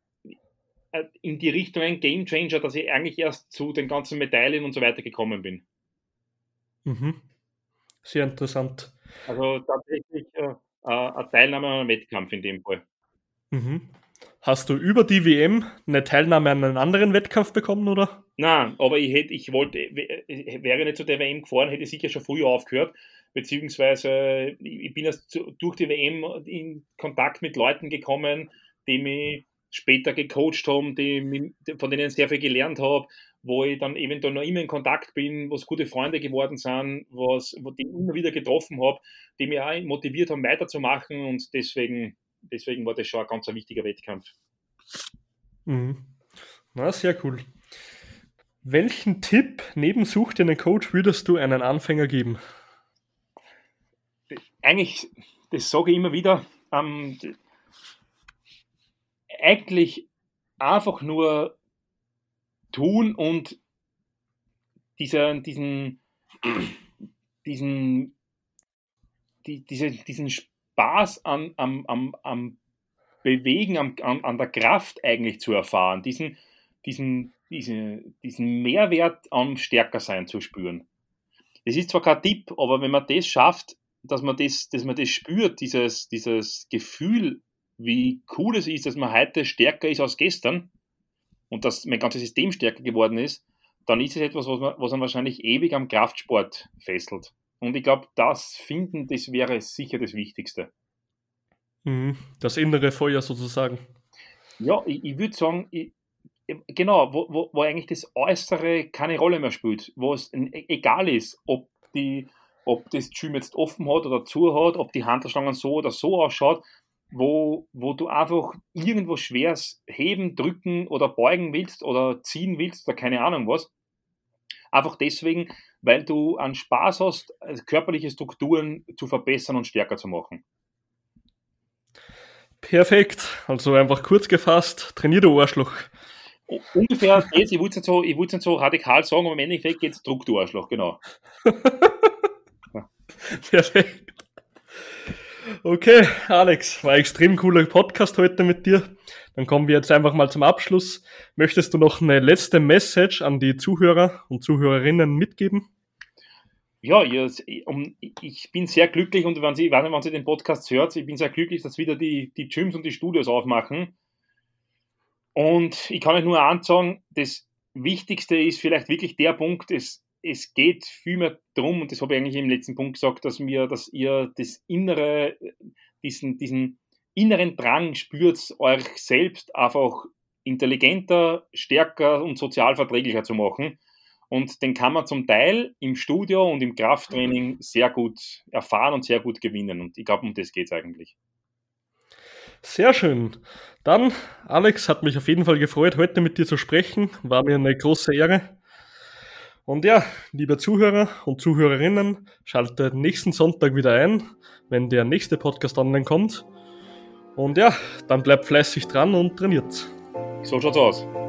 äh, in die Richtung ein Game Changer, dass ich eigentlich erst zu den ganzen Medaillen und so weiter gekommen bin. Mhm. Sehr interessant. Also tatsächlich äh, äh eine Teilnahme an einem Wettkampf in dem Fall. Mhm. Hast du über die WM eine Teilnahme an einem anderen Wettkampf bekommen, oder? Nein, aber ich hätte, ich wollte, wäre nicht zu der WM gefahren, hätte ich sicher schon früher aufgehört, beziehungsweise ich bin erst durch die WM in Kontakt mit Leuten gekommen, die mich später gecoacht haben, die, von denen ich sehr viel gelernt habe, wo ich dann eventuell noch immer in Kontakt bin, was gute Freunde geworden sind, was, die ich immer wieder getroffen habe, die mich auch motiviert haben, weiterzumachen und deswegen, deswegen war das schon ein ganz wichtiger Wettkampf. Mhm. Na, sehr cool. Welchen Tipp neben Such dir einen Coach würdest du einen Anfänger geben? Eigentlich, das sage ich immer wieder, ähm, eigentlich einfach nur tun und dieser, diesen, diesen, die, diese, diesen Spaß an, am, am, am Bewegen, am, an, an der Kraft eigentlich zu erfahren, diesen, diesen, diese, diesen Mehrwert am Stärkersein zu spüren. Es ist zwar kein Tipp, aber wenn man das schafft, dass man das, dass man das spürt, dieses, dieses Gefühl wie cool es ist, dass man heute stärker ist als gestern und dass mein ganzes System stärker geworden ist, dann ist es etwas, was man, was man wahrscheinlich ewig am Kraftsport fesselt. Und ich glaube, das Finden, das wäre sicher das Wichtigste. Mhm. Das innere Feuer sozusagen. Ja, ich, ich würde sagen, ich, genau, wo, wo, wo, eigentlich das Äußere keine Rolle mehr spielt, wo es egal ist, ob, die, ob das Gym jetzt offen hat oder zu hat, ob die Handelstangen so oder so ausschaut, wo, wo du einfach irgendwo schweres heben, drücken oder beugen willst oder ziehen willst oder keine Ahnung was. Einfach deswegen, weil du an Spaß hast, also körperliche Strukturen zu verbessern und stärker zu machen. Perfekt. Also einfach kurz gefasst, trainier du Arschloch. Ungefähr jetzt, ich wollte es nicht, nicht so radikal sagen, aber im Endeffekt geht es Druck, du Arschloch, genau. <laughs> Perfekt. Okay, Alex, war ein extrem cooler Podcast heute mit dir. Dann kommen wir jetzt einfach mal zum Abschluss. Möchtest du noch eine letzte Message an die Zuhörer und Zuhörerinnen mitgeben? Ja, ich bin sehr glücklich und wenn Sie, wenn Sie den Podcast hört, ich bin sehr glücklich, dass wieder die, die Gyms und die Studios aufmachen. Und ich kann euch nur ansagen, das Wichtigste ist vielleicht wirklich der Punkt, es, es geht vielmehr darum, und das habe ich eigentlich im letzten Punkt gesagt, dass mir, dass ihr das innere, diesen, diesen inneren Drang spürt, euch selbst einfach intelligenter, stärker und sozial verträglicher zu machen. Und den kann man zum Teil im Studio und im Krafttraining sehr gut erfahren und sehr gut gewinnen. Und ich glaube, um das geht es eigentlich. Sehr schön. Dann, Alex, hat mich auf jeden Fall gefreut, heute mit dir zu sprechen. War mir eine große Ehre. Und ja, liebe Zuhörer und Zuhörerinnen, schaltet nächsten Sonntag wieder ein, wenn der nächste Podcast online kommt. Und ja, dann bleibt fleißig dran und trainiert. So schaut's aus.